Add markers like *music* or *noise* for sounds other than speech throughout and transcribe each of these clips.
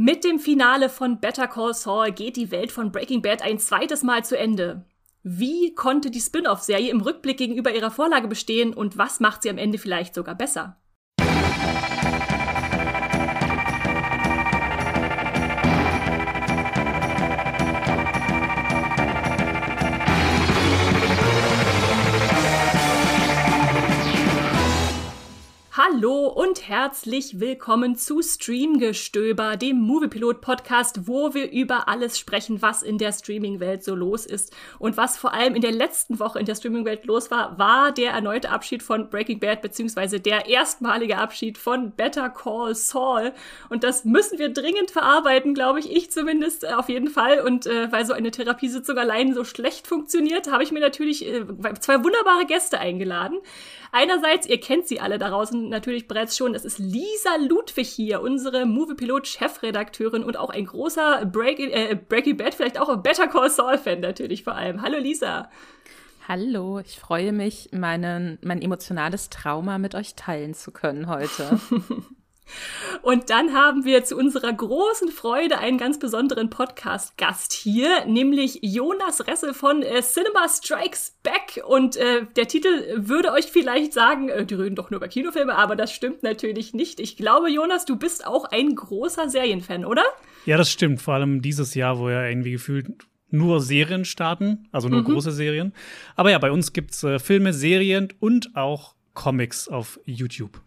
Mit dem Finale von Better Call Saul geht die Welt von Breaking Bad ein zweites Mal zu Ende. Wie konnte die Spin-off-Serie im Rückblick gegenüber ihrer Vorlage bestehen und was macht sie am Ende vielleicht sogar besser? Hallo und herzlich willkommen zu Streamgestöber, dem Moviepilot Podcast, wo wir über alles sprechen, was in der Streaming-Welt so los ist. Und was vor allem in der letzten Woche in der Streaming-Welt los war, war der erneute Abschied von Breaking Bad, beziehungsweise der erstmalige Abschied von Better Call Saul. Und das müssen wir dringend verarbeiten, glaube ich, ich zumindest äh, auf jeden Fall. Und äh, weil so eine Therapiesitzung allein so schlecht funktioniert, habe ich mir natürlich äh, zwei wunderbare Gäste eingeladen. Einerseits, ihr kennt sie alle da draußen natürlich bereits schon, es ist Lisa Ludwig hier, unsere Moviepilot-Chefredakteurin und auch ein großer Breaking, äh, Breaking Bad, vielleicht auch ein Better Call Saul-Fan natürlich vor allem. Hallo Lisa. Hallo, ich freue mich, meinen, mein emotionales Trauma mit euch teilen zu können heute. *laughs* Und dann haben wir zu unserer großen Freude einen ganz besonderen Podcast-Gast hier, nämlich Jonas Ressel von äh, Cinema Strikes Back. Und äh, der Titel würde euch vielleicht sagen, äh, die reden doch nur über Kinofilme, aber das stimmt natürlich nicht. Ich glaube, Jonas, du bist auch ein großer Serienfan, oder? Ja, das stimmt. Vor allem dieses Jahr, wo ja irgendwie gefühlt nur Serien starten, also nur mhm. große Serien. Aber ja, bei uns gibt's äh, Filme, Serien und auch Comics auf YouTube.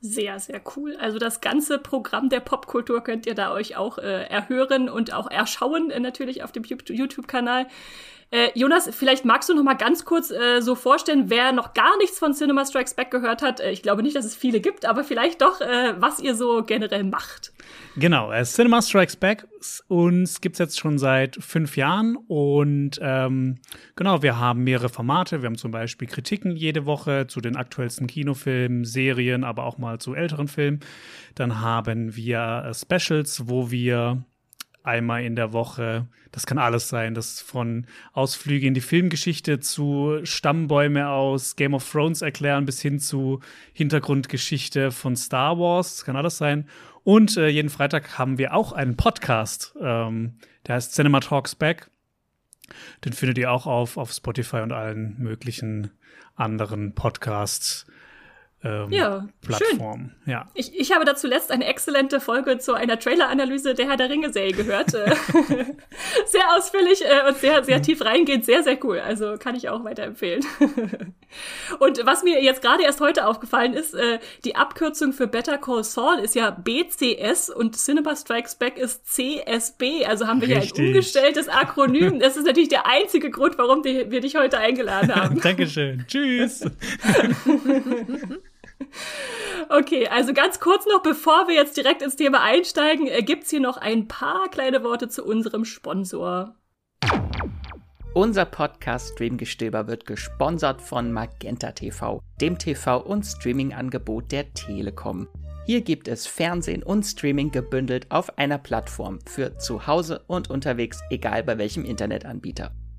Sehr, sehr cool. Also das ganze Programm der Popkultur könnt ihr da euch auch äh, erhören und auch erschauen, äh, natürlich auf dem YouTube-Kanal. Äh, Jonas, vielleicht magst du noch mal ganz kurz äh, so vorstellen, wer noch gar nichts von Cinema Strikes Back gehört hat. Äh, ich glaube nicht, dass es viele gibt, aber vielleicht doch, äh, was ihr so generell macht. Genau, äh, Cinema Strikes Back uns gibt's jetzt schon seit fünf Jahren und ähm, genau, wir haben mehrere Formate. Wir haben zum Beispiel Kritiken jede Woche zu den aktuellsten Kinofilmen, Serien, aber auch mal zu älteren Filmen. Dann haben wir Specials, wo wir einmal in der Woche. Das kann alles sein. Das von Ausflüge in die Filmgeschichte zu Stammbäume aus Game of Thrones erklären bis hin zu Hintergrundgeschichte von Star Wars. Das kann alles sein. Und äh, jeden Freitag haben wir auch einen Podcast. Ähm, der heißt Cinema Talks Back. Den findet ihr auch auf, auf Spotify und allen möglichen anderen Podcasts ähm, ja, Plattform. Schön. Ja. Ich, ich habe dazu letzt eine exzellente Folge zu einer Trailer-Analyse der Herr der Ringe-Serie gehört. Äh, *laughs* *laughs* sehr ausführlich äh, und sehr, sehr tief reingehend. Sehr, sehr cool. Also kann ich auch weiterempfehlen. *laughs* und was mir jetzt gerade erst heute aufgefallen ist, äh, die Abkürzung für Better Call Saul ist ja BCS und Cinema Strikes Back ist CSB. Also haben wir Richtig. hier ein umgestelltes Akronym. Das ist natürlich der einzige Grund, warum wir dich heute eingeladen haben. Dankeschön. Tschüss. Okay, also ganz kurz noch, bevor wir jetzt direkt ins Thema einsteigen, äh, gibt's hier noch ein paar kleine Worte zu unserem Sponsor. Unser Podcast Streamgestöber wird gesponsert von Magenta TV, dem TV- und Streaming-Angebot der Telekom. Hier gibt es Fernsehen und Streaming gebündelt auf einer Plattform für zu Hause und unterwegs, egal bei welchem Internetanbieter.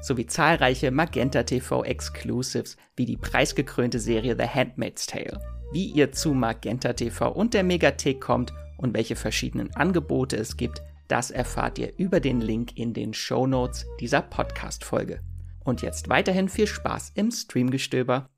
sowie zahlreiche Magenta TV Exclusives wie die preisgekrönte Serie The Handmaid's Tale. Wie ihr zu Magenta TV und der Megathek kommt und welche verschiedenen Angebote es gibt, das erfahrt ihr über den Link in den Show Notes dieser Podcast-Folge. Und jetzt weiterhin viel Spaß im Streamgestöber.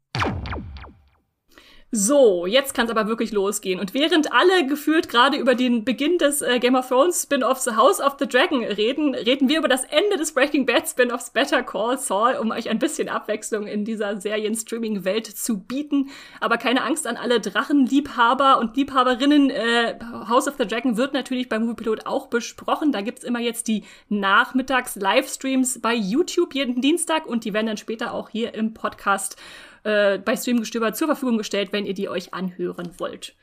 So, jetzt kann es aber wirklich losgehen. Und während alle gefühlt gerade über den Beginn des äh, Game of Thrones Spin-offs House of the Dragon reden, reden wir über das Ende des Breaking Bad Spin-offs Better Call Saul, um euch ein bisschen Abwechslung in dieser Serien-Streaming-Welt zu bieten. Aber keine Angst an alle Drachenliebhaber und Liebhaberinnen. Äh, House of the Dragon wird natürlich beim Moviepilot auch besprochen. Da gibt's immer jetzt die Nachmittags-Livestreams bei YouTube jeden Dienstag und die werden dann später auch hier im Podcast äh, bei Streamgestöber zur Verfügung gestellt, wenn ihr die euch anhören wollt.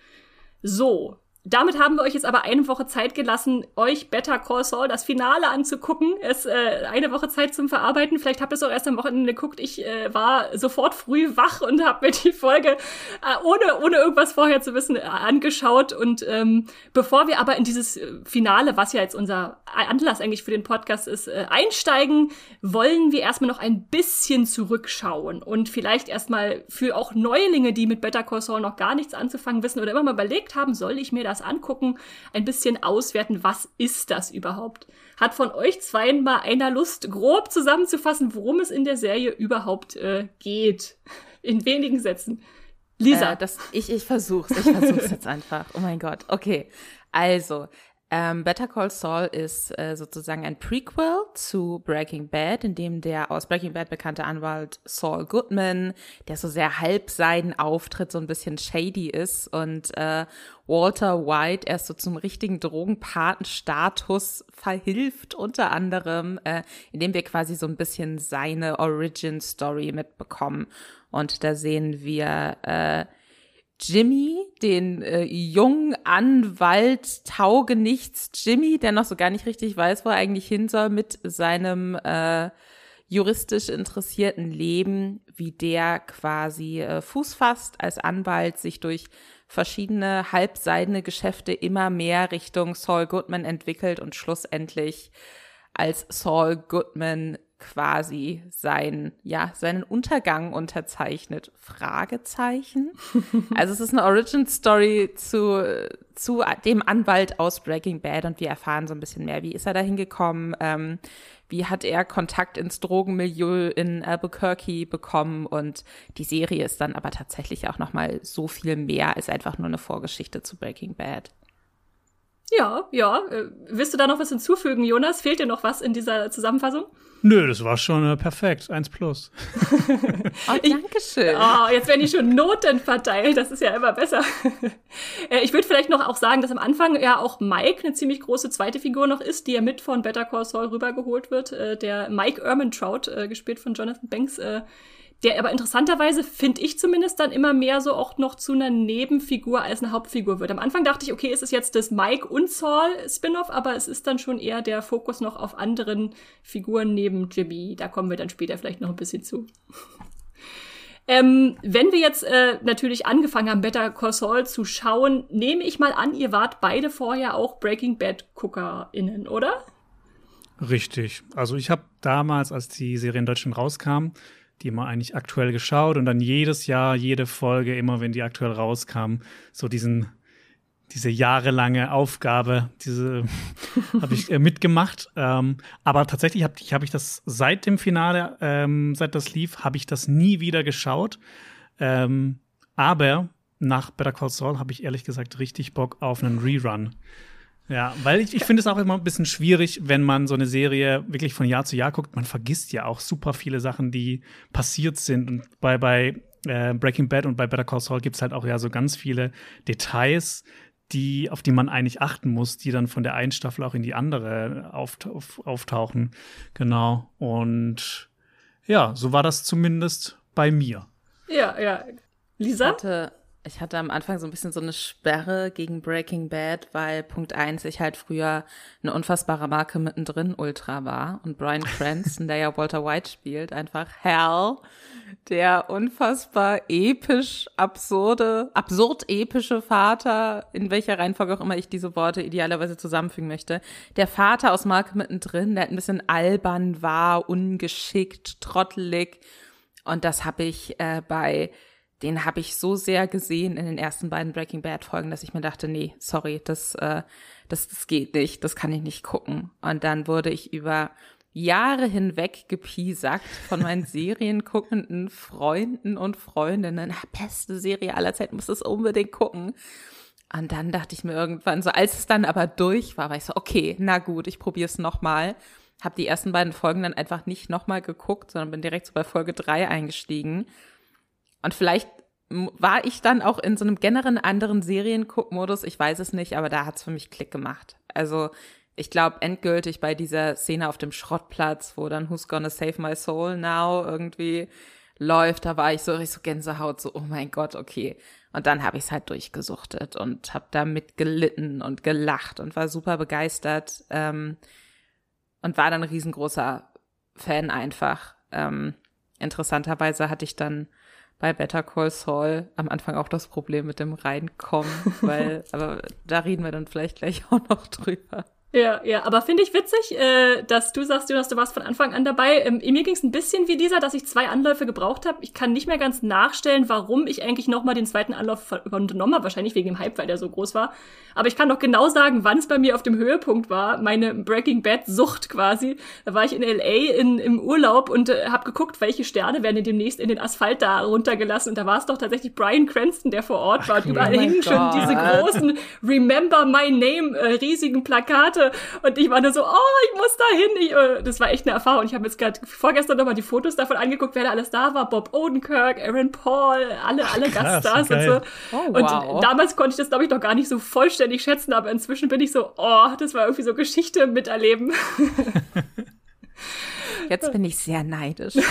So, damit haben wir euch jetzt aber eine Woche Zeit gelassen, euch Better Call Saul, das Finale anzugucken. Es äh, eine Woche Zeit zum Verarbeiten. Vielleicht habt ihr es auch erst am Wochenende geguckt. Ich äh, war sofort früh wach und habe mir die Folge äh, ohne ohne irgendwas vorher zu wissen äh, angeschaut. Und ähm, bevor wir aber in dieses äh, Finale, was ja jetzt unser Anlass eigentlich für den Podcast ist, äh, einsteigen, wollen wir erstmal noch ein bisschen zurückschauen und vielleicht erstmal für auch Neulinge, die mit Better Call Saul noch gar nichts anzufangen wissen oder immer mal überlegt haben, soll ich mir das angucken, ein bisschen auswerten, was ist das überhaupt? Hat von euch zweien mal einer Lust, grob zusammenzufassen, worum es in der Serie überhaupt äh, geht? In wenigen Sätzen. Lisa. Äh, das, ich ich versuch's, ich versuch's jetzt einfach. Oh mein Gott. Okay. Also, ähm, Better Call Saul ist äh, sozusagen ein Prequel zu Breaking Bad, in dem der aus Breaking Bad bekannte Anwalt Saul Goodman, der so sehr halbseiden auftritt, so ein bisschen shady ist und äh, Walter White erst so zum richtigen Drogenpatenstatus verhilft, unter anderem, äh, indem wir quasi so ein bisschen seine Origin Story mitbekommen. Und da sehen wir äh, Jimmy, den äh, jungen Anwalt Taugenichts Jimmy, der noch so gar nicht richtig weiß, wo er eigentlich hin soll mit seinem äh, juristisch interessierten Leben, wie der quasi äh, Fuß fasst als Anwalt, sich durch verschiedene halbseidene Geschäfte immer mehr Richtung Saul Goodman entwickelt und schlussendlich als Saul Goodman quasi sein, ja, seinen Untergang unterzeichnet? Fragezeichen. *laughs* also es ist eine Origin Story zu, zu dem Anwalt aus Breaking Bad und wir erfahren so ein bisschen mehr. Wie ist er da hingekommen? Ähm, wie hat er Kontakt ins Drogenmilieu in Albuquerque bekommen? Und die Serie ist dann aber tatsächlich auch nochmal so viel mehr als einfach nur eine Vorgeschichte zu Breaking Bad. Ja, ja. Äh, willst du da noch was hinzufügen, Jonas? Fehlt dir noch was in dieser Zusammenfassung? Nö, das war schon äh, perfekt. Eins plus. *laughs* oh, danke schön. Oh, *laughs* jetzt werden die schon Noten verteilt. Das ist ja immer besser. *laughs* äh, ich würde vielleicht noch auch sagen, dass am Anfang ja auch Mike eine ziemlich große zweite Figur noch ist, die ja mit von Better Call Saul rübergeholt wird. Äh, der Mike Ehrmantraut, äh, gespielt von Jonathan Banks, äh, der aber interessanterweise, finde ich zumindest, dann immer mehr so auch noch zu einer Nebenfigur als eine Hauptfigur wird. Am Anfang dachte ich, okay, es ist jetzt das Mike und Saul Spin-off, aber es ist dann schon eher der Fokus noch auf anderen Figuren neben Jimmy. Da kommen wir dann später vielleicht noch ein bisschen zu. *laughs* Ähm, wenn wir jetzt äh, natürlich angefangen haben, Better Call Saul zu schauen, nehme ich mal an, ihr wart beide vorher auch Breaking Bad GuckerInnen, oder? Richtig. Also ich habe damals, als die Serie in Deutschland rauskam, die immer eigentlich aktuell geschaut und dann jedes Jahr, jede Folge, immer wenn die aktuell rauskam, so diesen diese jahrelange Aufgabe, diese *laughs* habe ich äh, mitgemacht. Ähm, aber tatsächlich habe ich, hab ich das seit dem Finale, ähm, seit das lief, habe ich das nie wieder geschaut. Ähm, aber nach Better Call Saul habe ich ehrlich gesagt richtig Bock auf einen Rerun. Ja, weil ich, ich finde es auch immer ein bisschen schwierig, wenn man so eine Serie wirklich von Jahr zu Jahr guckt. Man vergisst ja auch super viele Sachen, die passiert sind. Und bei, bei äh, Breaking Bad und bei Better Call Saul gibt es halt auch ja so ganz viele Details, die, auf die man eigentlich achten muss, die dann von der einen Staffel auch in die andere auftauchen. Genau. Und ja, so war das zumindest bei mir. Ja, ja. Lisa? Hatte ich hatte am Anfang so ein bisschen so eine Sperre gegen Breaking Bad, weil Punkt eins ich halt früher eine unfassbare Marke mittendrin Ultra war und Brian *laughs* Cranston, der ja Walter White spielt, einfach Hell, der unfassbar episch, absurde, absurd epische Vater, in welcher Reihenfolge auch immer ich diese Worte idealerweise zusammenfügen möchte, der Vater aus Marke mittendrin, der halt ein bisschen albern war, ungeschickt, trottelig. Und das habe ich äh, bei den habe ich so sehr gesehen in den ersten beiden Breaking Bad Folgen, dass ich mir dachte, nee, sorry, das, äh, das, das geht nicht, das kann ich nicht gucken. Und dann wurde ich über Jahre hinweg gepiesackt von meinen *laughs* serienguckenden Freunden und Freundinnen. Beste Serie aller Zeiten, muss es unbedingt gucken. Und dann dachte ich mir irgendwann so, als es dann aber durch war, war ich so, okay, na gut, ich probiere es nochmal. Hab die ersten beiden Folgen dann einfach nicht nochmal geguckt, sondern bin direkt so bei Folge drei eingestiegen und vielleicht war ich dann auch in so einem generellen anderen Serienguckmodus, ich weiß es nicht, aber da hat's für mich Klick gemacht. Also ich glaube endgültig bei dieser Szene auf dem Schrottplatz, wo dann Who's Gonna Save My Soul Now irgendwie läuft, da war ich so, ich so Gänsehaut, so, oh mein Gott, okay. Und dann habe ich es halt durchgesuchtet und habe damit gelitten und gelacht und war super begeistert ähm, und war dann riesengroßer Fan einfach. Ähm, interessanterweise hatte ich dann bei Better Call Saul am Anfang auch das Problem mit dem Reinkommen, *laughs* weil, aber da reden wir dann vielleicht gleich auch noch drüber. Ja, ja, aber finde ich witzig, äh, dass du sagst, Jonas, du warst von Anfang an dabei. Ähm, mir ging es ein bisschen wie dieser, dass ich zwei Anläufe gebraucht habe. Ich kann nicht mehr ganz nachstellen, warum ich eigentlich noch mal den zweiten Anlauf unternommen habe. Wahrscheinlich wegen dem Hype, weil der so groß war. Aber ich kann doch genau sagen, wann es bei mir auf dem Höhepunkt war. Meine Breaking Bad Sucht quasi. Da war ich in L.A. In, im Urlaub und äh, habe geguckt, welche Sterne werden demnächst in den Asphalt da runtergelassen. Und da war es doch tatsächlich Brian Cranston, der vor Ort war. Und überall hingen schon diese großen Remember My Name äh, riesigen Plakate Und ich war nur so, oh, ich muss da hin. Ich, äh, das war echt eine Erfahrung. Ich habe jetzt gerade vorgestern nochmal die Fotos davon angeguckt, wer da alles da war. Bob Odenkirk, Aaron Paul, alle, Ach, alle krass, Gaststars und so. Oh, wow. Und damals konnte ich das, glaube ich, noch gar nicht so vollständig schätzen, aber inzwischen bin ich so, oh, das war irgendwie so Geschichte miterleben. *laughs* *laughs* Jetzt bin ich sehr neidisch. *laughs*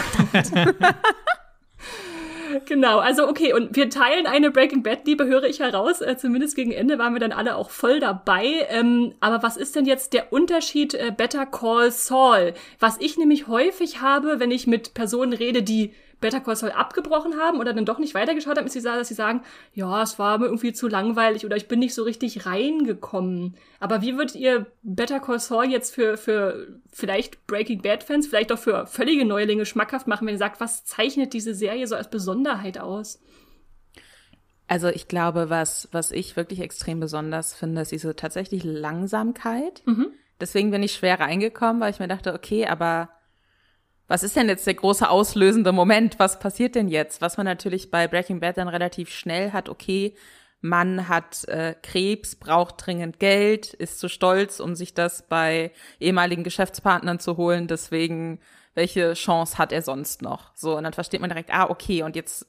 Genau, also okay, und wir teilen eine Breaking Bad-Liebe, höre ich heraus. Äh, zumindest gegen Ende waren wir dann alle auch voll dabei. Ähm, aber was ist denn jetzt der Unterschied äh, Better Call Saul? Was ich nämlich häufig habe, wenn ich mit Personen rede, die Better Call Saul abgebrochen haben oder dann doch nicht weitergeschaut haben, ist, dass sie sagen, ja, es war mir irgendwie zu langweilig oder ich bin nicht so richtig reingekommen. Aber wie würdet ihr Better Call Saul jetzt für, für vielleicht Breaking Bad Fans, vielleicht auch für völlige Neulinge schmackhaft machen, wenn ihr sagt, was zeichnet diese Serie so als Besonderheit aus? Also ich glaube, was, was ich wirklich extrem besonders finde, ist diese tatsächlich Langsamkeit. Mhm. Deswegen bin ich schwer reingekommen, weil ich mir dachte, okay, aber was ist denn jetzt der große auslösende Moment? Was passiert denn jetzt? Was man natürlich bei Breaking Bad dann relativ schnell hat, okay, Mann hat äh, Krebs, braucht dringend Geld, ist zu stolz, um sich das bei ehemaligen Geschäftspartnern zu holen. Deswegen, welche Chance hat er sonst noch? So, und dann versteht man direkt, ah, okay, und jetzt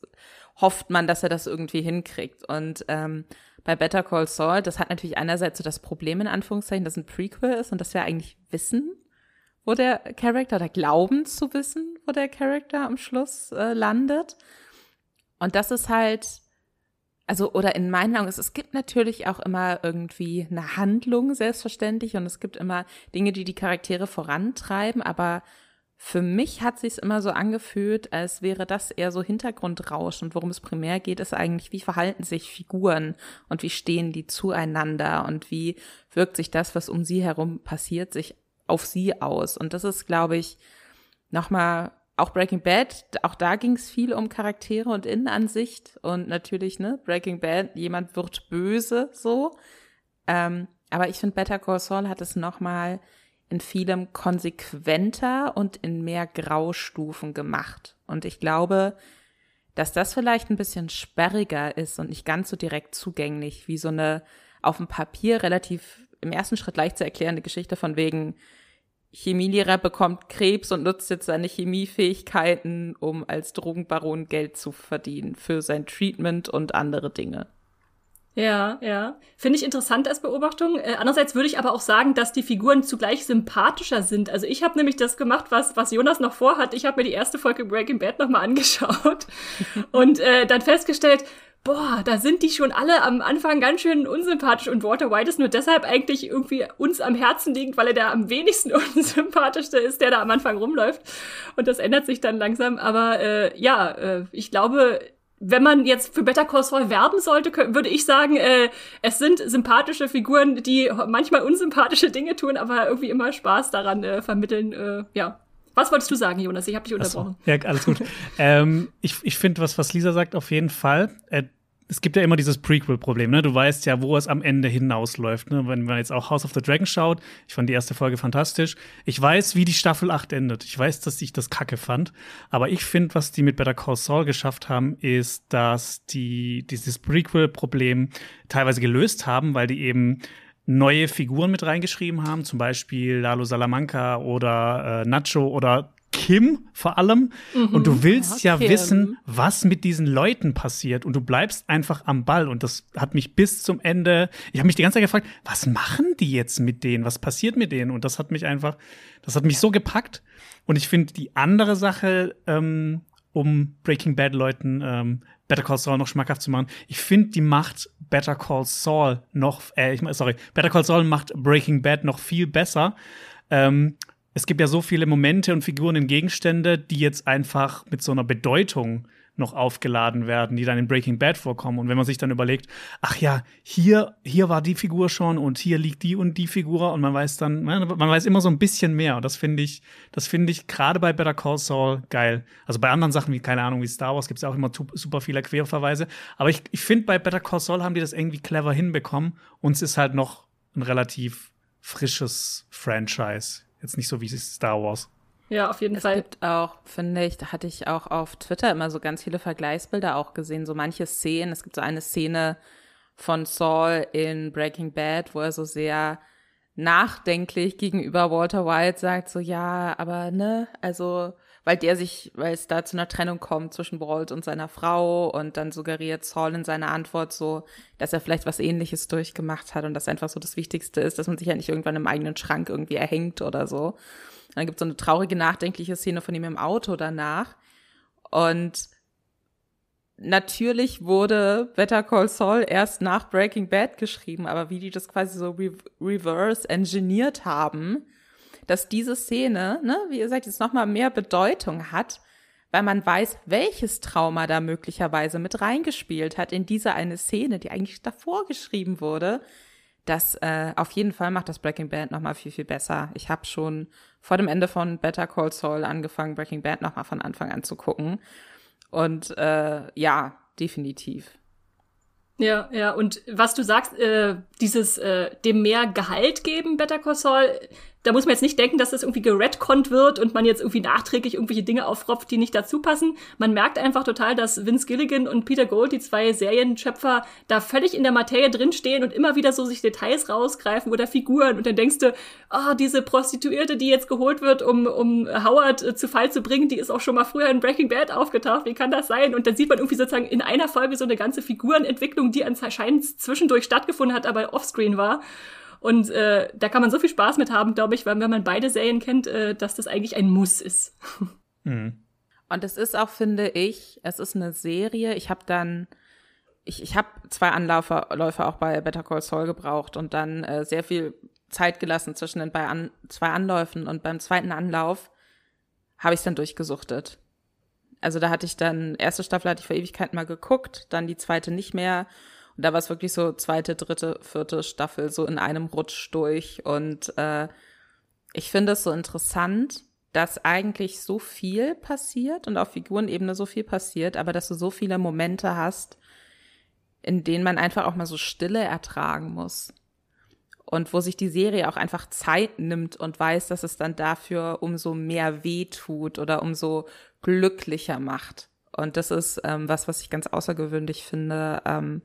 hofft man, dass er das irgendwie hinkriegt. Und ähm, bei Better Call Saul, das hat natürlich einerseits so das Problem in Anführungszeichen, dass ein Prequel ist und dass wir eigentlich wissen, wo der Charakter, oder glauben zu wissen, wo der Charakter am Schluss äh, landet. Und das ist halt, also, oder in meinen Augen, es, es gibt natürlich auch immer irgendwie eine Handlung, selbstverständlich, und es gibt immer Dinge, die die Charaktere vorantreiben, aber für mich hat sich immer so angefühlt, als wäre das eher so Hintergrundrausch und worum es primär geht, ist eigentlich, wie verhalten sich Figuren und wie stehen die zueinander und wie wirkt sich das, was um sie herum passiert, sich auf sie aus. Und das ist, glaube ich, nochmal auch Breaking Bad, auch da ging es viel um Charaktere und Innenansicht und natürlich, ne, Breaking Bad, jemand wird böse, so. Ähm, aber ich finde, Better Call Saul hat es nochmal in vielem konsequenter und in mehr Graustufen gemacht. Und ich glaube, dass das vielleicht ein bisschen sperriger ist und nicht ganz so direkt zugänglich, wie so eine auf dem Papier relativ im ersten Schritt leicht zu erklärende Geschichte von wegen, Chemielehrer bekommt Krebs und nutzt jetzt seine Chemiefähigkeiten, um als Drogenbaron Geld zu verdienen für sein Treatment und andere Dinge. Ja, ja. Finde ich interessant als Beobachtung. Äh, andererseits würde ich aber auch sagen, dass die Figuren zugleich sympathischer sind. Also ich habe nämlich das gemacht, was, was Jonas noch vorhat. Ich habe mir die erste Folge Breaking Bad nochmal angeschaut *laughs* und äh, dann festgestellt, boah, da sind die schon alle am Anfang ganz schön unsympathisch und Walter White ist nur deshalb eigentlich irgendwie uns am Herzen liegend, weil er der am wenigsten *laughs* unsympathischste ist, der da am Anfang rumläuft. Und das ändert sich dann langsam. Aber äh, ja, äh, ich glaube, wenn man jetzt für Better Call Saul werben sollte, würde ich sagen, äh, es sind sympathische Figuren, die manchmal unsympathische Dinge tun, aber irgendwie immer Spaß daran äh, vermitteln. Äh, ja, was wolltest du sagen, Jonas? Ich habe dich unterbrochen. So. Ja, alles gut. *laughs* ähm, ich ich finde, was, was Lisa sagt, auf jeden Fall. Äh, es gibt ja immer dieses Prequel-Problem, ne? Du weißt ja, wo es am Ende hinausläuft, ne? Wenn man jetzt auch House of the Dragon schaut, ich fand die erste Folge fantastisch. Ich weiß, wie die Staffel 8 endet. Ich weiß, dass ich das kacke fand. Aber ich finde, was die mit Better Call Saul geschafft haben, ist, dass die dieses Prequel-Problem teilweise gelöst haben, weil die eben neue Figuren mit reingeschrieben haben, zum Beispiel Lalo Salamanca oder äh, Nacho oder Kim vor allem. Mhm. Und du willst ja, ja wissen, was mit diesen Leuten passiert. Und du bleibst einfach am Ball. Und das hat mich bis zum Ende, ich habe mich die ganze Zeit gefragt, was machen die jetzt mit denen? Was passiert mit denen? Und das hat mich einfach, das hat mich so gepackt. Und ich finde die andere Sache, ähm, um Breaking Bad Leuten ähm, Better Call Saul noch schmackhaft zu machen. Ich finde, die macht Better Call Saul noch, äh, ich, sorry, Better Call Saul macht Breaking Bad noch viel besser. Ähm, es gibt ja so viele Momente und Figuren und Gegenstände, die jetzt einfach mit so einer Bedeutung noch aufgeladen werden, die dann in Breaking Bad vorkommen. Und wenn man sich dann überlegt, ach ja, hier, hier war die Figur schon und hier liegt die und die Figur und man weiß dann, man weiß immer so ein bisschen mehr. Und das finde ich, das finde ich gerade bei Better Call Saul geil. Also bei anderen Sachen wie, keine Ahnung, wie Star Wars gibt es auch immer super viele Querverweise. Aber ich, ich finde, bei Better Call Saul haben die das irgendwie clever hinbekommen. Und es ist halt noch ein relativ frisches Franchise. Jetzt nicht so wie Star Wars. Ja, auf jeden es Fall. Es gibt auch, finde ich, da hatte ich auch auf Twitter immer so ganz viele Vergleichsbilder auch gesehen, so manche Szenen. Es gibt so eine Szene von Saul in Breaking Bad, wo er so sehr nachdenklich gegenüber Walter White sagt, so ja, aber ne, also weil der sich, weil es da zu einer Trennung kommt zwischen Walt und seiner Frau und dann suggeriert Saul in seiner Antwort so, dass er vielleicht was ähnliches durchgemacht hat und das einfach so das Wichtigste ist, dass man sich ja nicht irgendwann im eigenen Schrank irgendwie erhängt oder so. Und dann gibt es so eine traurige, nachdenkliche Szene von ihm im Auto danach. Und natürlich wurde Better Call Saul erst nach Breaking Bad geschrieben, aber wie die das quasi so re reverse engineert haben, dass diese Szene, ne, wie ihr sagt, jetzt nochmal mehr Bedeutung hat, weil man weiß, welches Trauma da möglicherweise mit reingespielt hat in diese eine Szene, die eigentlich davor geschrieben wurde. Das äh, auf jeden Fall macht das Breaking Bad nochmal viel, viel besser. Ich habe schon vor dem Ende von Better Call Saul angefangen, Breaking Bad nochmal von Anfang an zu gucken. Und äh, ja, definitiv. Ja, ja, und was du sagst, äh, dieses äh, dem mehr Gehalt geben, Better Call Saul, da muss man jetzt nicht denken, dass das irgendwie geredconnt wird und man jetzt irgendwie nachträglich irgendwelche Dinge aufropft, die nicht dazu passen. Man merkt einfach total, dass Vince Gilligan und Peter Gold, die zwei Serienschöpfer, da völlig in der Materie drinstehen und immer wieder so sich Details rausgreifen oder Figuren. Und dann denkst du, oh, diese Prostituierte, die jetzt geholt wird, um, um Howard äh, zu Fall zu bringen, die ist auch schon mal früher in Breaking Bad aufgetaucht. Wie kann das sein? Und dann sieht man irgendwie sozusagen in einer Folge so eine ganze Figurenentwicklung, die anscheinend zwischendurch stattgefunden hat, aber offscreen war. Und äh, da kann man so viel Spaß mit haben, glaube ich, weil wenn man beide Serien kennt, äh, dass das eigentlich ein Muss ist. *laughs* Mhm. Und es ist auch, finde ich, es ist eine Serie. Ich habe dann, ich, ich habe zwei Anläufe auch bei Better Call Saul gebraucht und dann äh, sehr viel Zeit gelassen zwischen den bei an, zwei Anläufen und beim zweiten Anlauf habe ich es dann durchgesuchtet. Also da hatte ich dann, erste Staffel hatte ich vor Ewigkeit mal geguckt, dann die zweite nicht mehr und da war es wirklich so zweite, dritte, vierte Staffel so in einem Rutsch durch. Und äh, ich finde es so interessant, dass eigentlich so viel passiert und auf Figurenebene so viel passiert, aber dass du so viele Momente hast, in denen man einfach auch mal so Stille ertragen muss. Und wo sich die Serie auch einfach Zeit nimmt und weiß, dass es dann dafür umso mehr weh tut oder umso glücklicher macht. Und das ist ähm, was, was ich ganz außergewöhnlich finde. Ähm,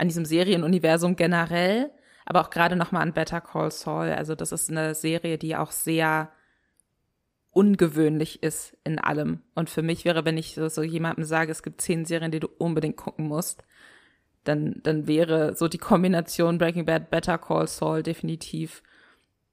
an diesem Serienuniversum generell, aber auch gerade nochmal an Better Call Saul. Also das ist eine Serie, die auch sehr ungewöhnlich ist in allem. Und für mich wäre, wenn ich so jemandem sage, es gibt zehn Serien, die du unbedingt gucken musst, dann, dann wäre so die Kombination Breaking Bad, Better Call Saul definitiv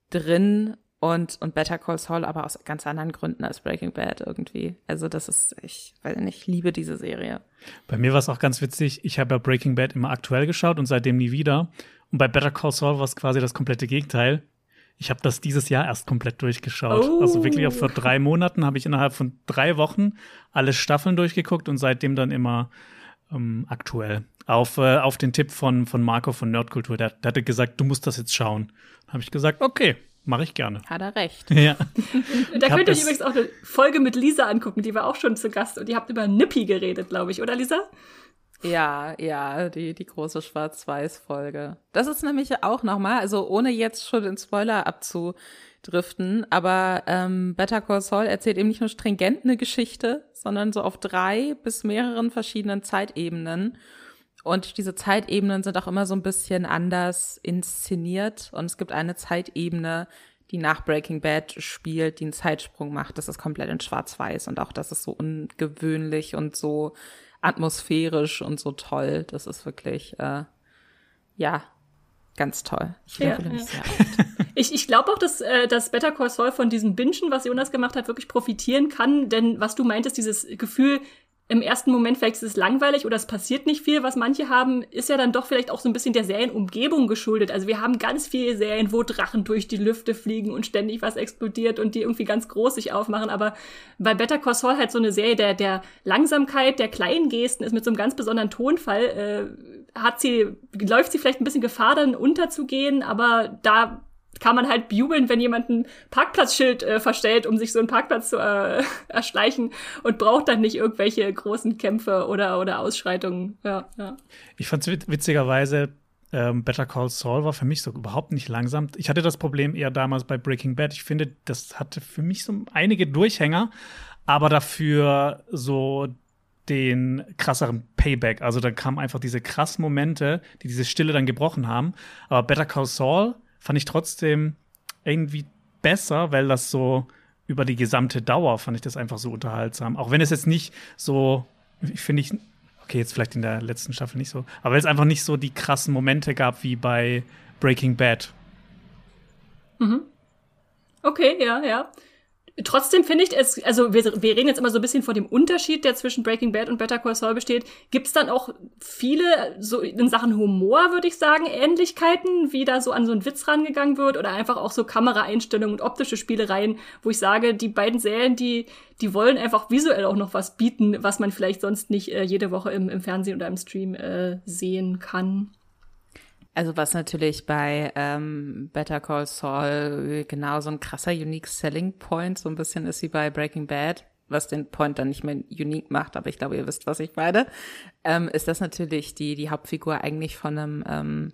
drin und, und Better Call Saul aber aus ganz anderen Gründen als Breaking Bad irgendwie. Also das ist, ich weiß nicht, ich liebe diese Serie. Bei mir war es auch ganz witzig, ich habe ja Breaking Bad immer aktuell geschaut und seitdem nie wieder. Und bei Better Call Saul war es quasi das komplette Gegenteil. Ich habe das dieses Jahr erst komplett durchgeschaut. Oh. Also wirklich auch vor drei Monaten habe ich innerhalb von drei Wochen alle Staffeln durchgeguckt und seitdem dann immer ähm, aktuell. Auf, äh, auf den Tipp von, von Marco von Nerdkultur. Der, der hatte gesagt, du musst das jetzt schauen. Habe ich gesagt, okay, Mache ich gerne. Hat er recht. *laughs* Ja. da könnt ihr euch übrigens auch eine Folge mit Lisa angucken, die war auch schon zu Gast und ihr habt über Nippy geredet, glaube ich, oder Lisa? Ja, ja, die, die große Schwarz-Weiß-Folge. Das ist nämlich auch nochmal, also ohne jetzt schon den Spoiler abzudriften, aber ähm, Better Call Saul erzählt eben nicht nur stringent eine Geschichte, sondern so auf drei bis mehreren verschiedenen Zeitebenen. Und diese Zeitebenen sind auch immer so ein bisschen anders inszeniert. Und es gibt eine Zeitebene, die nach Breaking Bad spielt, die einen Zeitsprung macht. Das ist komplett in Schwarz-Weiß. Und auch das ist so ungewöhnlich und so atmosphärisch und so toll. Das ist wirklich, äh, ja, Ganz toll. Ich ja, ja. sehr *laughs* Ich, ich glaube auch, dass, äh, dass Better Call Saul von diesem Bingen, was Jonas gemacht hat, wirklich profitieren kann. Denn was du meintest, dieses Gefühl, im ersten Moment vielleicht ist es langweilig oder es passiert nicht viel, was manche haben, ist ja dann doch vielleicht auch so ein bisschen der Serienumgebung geschuldet. Also wir haben ganz viele Serien, wo Drachen durch die Lüfte fliegen und ständig was explodiert und die irgendwie ganz groß sich aufmachen. Aber bei Better Call Saul halt so eine Serie der, der Langsamkeit, der kleinen Gesten ist mit so einem ganz besonderen Tonfall, äh, hat sie, läuft sie vielleicht ein bisschen Gefahr, dann unterzugehen, aber da kann man halt jubeln, wenn jemand ein Parkplatzschild äh, verstellt, um sich so einen Parkplatz zu äh, *laughs* erschleichen und braucht dann nicht irgendwelche großen Kämpfe oder, oder Ausschreitungen. Ja, ja. Ich fand es witzigerweise, ähm, Better Call Saul war für mich so überhaupt nicht langsam. Ich hatte das Problem eher damals bei Breaking Bad. Ich finde, das hatte für mich so einige Durchhänger, aber dafür so den krasseren Payback. Also da kamen einfach diese krassen Momente, die diese Stille dann gebrochen haben. Aber Better Call Saul fand ich trotzdem irgendwie besser, weil das so über die gesamte Dauer fand ich das einfach so unterhaltsam. Auch wenn es jetzt nicht so, finde ich, okay, jetzt vielleicht in der letzten Staffel nicht so, aber weil es einfach nicht so die krassen Momente gab wie bei Breaking Bad. Mhm. Okay, ja, ja. Trotzdem finde ich es, also wir, wir reden jetzt immer so ein bisschen von dem Unterschied, der zwischen Breaking Bad und Better Call Saul besteht. Gibt es dann auch viele, so in Sachen Humor, würde ich sagen, Ähnlichkeiten, wie da so an so einen Witz rangegangen wird oder einfach auch so Kameraeinstellungen und optische Spielereien, wo ich sage, die beiden Serien, die, die wollen einfach visuell auch noch was bieten, was man vielleicht sonst nicht äh, jede Woche im, im Fernsehen oder im Stream äh, sehen kann. Also was natürlich bei ähm, Better Call Saul genau so ein krasser Unique Selling Point so ein bisschen ist wie bei Breaking Bad, was den Point dann nicht mehr unique macht, aber ich glaube, ihr wisst, was ich meine, ähm, ist das natürlich die, die Hauptfigur eigentlich von einem ähm,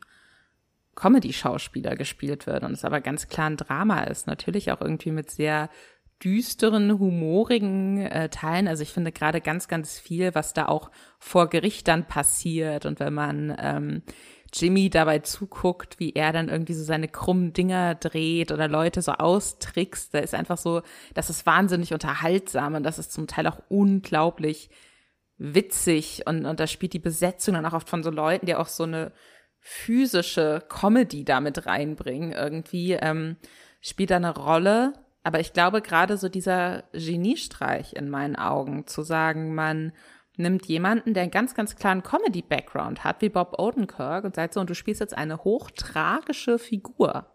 Comedy-Schauspieler gespielt wird und es aber ganz klar ein Drama ist. Natürlich auch irgendwie mit sehr düsteren, humorigen äh, Teilen. Also ich finde gerade ganz, ganz viel, was da auch vor Gericht dann passiert und wenn man ähm, Jimmy dabei zuguckt, wie er dann irgendwie so seine krummen Dinger dreht oder Leute so austrickst. Da ist einfach so, das ist wahnsinnig unterhaltsam und das ist zum Teil auch unglaublich witzig und, und da spielt die Besetzung dann auch oft von so Leuten, die auch so eine physische Comedy damit reinbringen irgendwie, ähm, spielt da eine Rolle. Aber ich glaube gerade so dieser Geniestreich in meinen Augen, zu sagen, man nimmt jemanden, der einen ganz, ganz klaren Comedy-Background hat, wie Bob Odenkirk, und sagt so, und du spielst jetzt eine hochtragische Figur.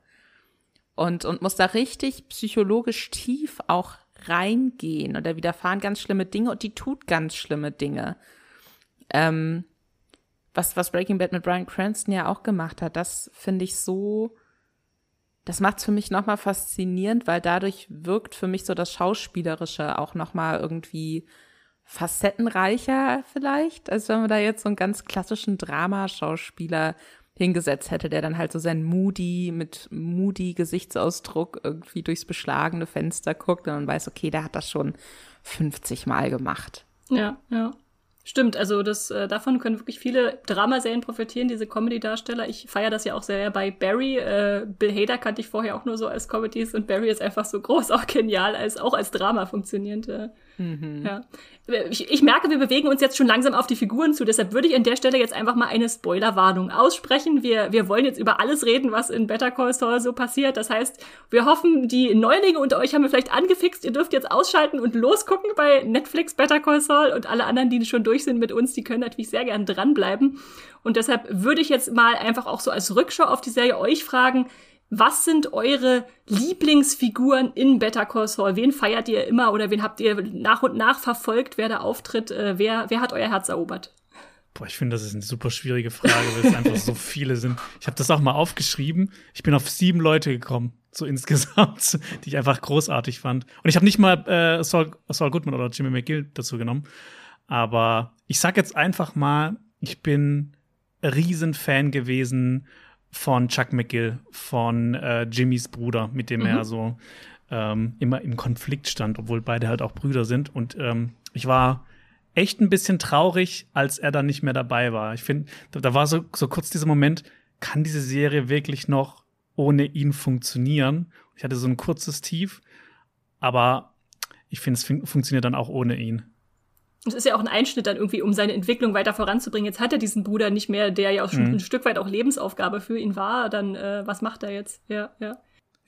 Und, und muss da richtig psychologisch tief auch reingehen. Und da widerfahren ganz schlimme Dinge und die tut ganz schlimme Dinge. Ähm, was, was Breaking Bad mit Brian Cranston ja auch gemacht hat, das finde ich so, das macht es für mich nochmal faszinierend, weil dadurch wirkt für mich so das Schauspielerische auch nochmal irgendwie facettenreicher vielleicht, als wenn man da jetzt so einen ganz klassischen Dramaschauspieler hingesetzt hätte, der dann halt so sein Moody mit Moody Gesichtsausdruck irgendwie durchs beschlagene Fenster guckt und man weiß, okay, der hat das schon 50 Mal gemacht. Ja, ja. Stimmt, also das, äh, davon können wirklich viele Dramaserien profitieren, diese Comedy-Darsteller. Ich feiere das ja auch sehr bei Barry. Äh, Bill Hader kannte ich vorher auch nur so als Comedies und Barry ist einfach so groß, auch genial, als auch als Drama funktionierend. Mhm. Ja. Ich, ich, merke, wir bewegen uns jetzt schon langsam auf die Figuren zu, deshalb würde ich an der Stelle jetzt einfach mal eine Spoilerwarnung aussprechen. Wir, wir wollen jetzt über alles reden, was in Better Call Saul so passiert. Das heißt, wir hoffen, die Neulinge unter euch haben wir vielleicht angefixt. Ihr dürft jetzt ausschalten und losgucken bei Netflix Better Call Saul und alle anderen, die schon durch sind mit uns, die können natürlich sehr gern dranbleiben. Und deshalb würde ich jetzt mal einfach auch so als Rückschau auf die Serie euch fragen, was sind eure Lieblingsfiguren in Better Call Saul? Wen feiert ihr immer oder wen habt ihr nach und nach verfolgt, wer da auftritt? Äh, wer, wer hat euer Herz erobert? Boah, ich finde, das ist eine super schwierige Frage, weil es einfach so viele sind. Ich habe das auch mal aufgeschrieben. Ich bin auf sieben Leute gekommen, so insgesamt, *laughs* die ich einfach großartig fand. Und ich habe nicht mal äh, Saul, Saul Goodman oder Jimmy McGill dazu genommen. Aber ich sag jetzt einfach mal, ich bin Riesenfan gewesen von Chuck McGill, von äh, Jimmys Bruder, mit dem mhm. er so ähm, immer im Konflikt stand, obwohl beide halt auch Brüder sind. Und ähm, ich war echt ein bisschen traurig, als er dann nicht mehr dabei war. Ich finde, da, da, war so, so kurz dieser Moment, kann diese Serie wirklich noch ohne ihn funktionieren? Ich hatte so ein kurzes Tief, aber ich finde, es fun funktioniert dann auch ohne ihn. Es ist ja auch ein Einschnitt dann irgendwie, um seine Entwicklung weiter voranzubringen. Jetzt hat er diesen Bruder nicht mehr, der ja auch schon mhm. ein Stück weit auch Lebensaufgabe für ihn war. Dann, äh, was macht er jetzt? Ja, ja.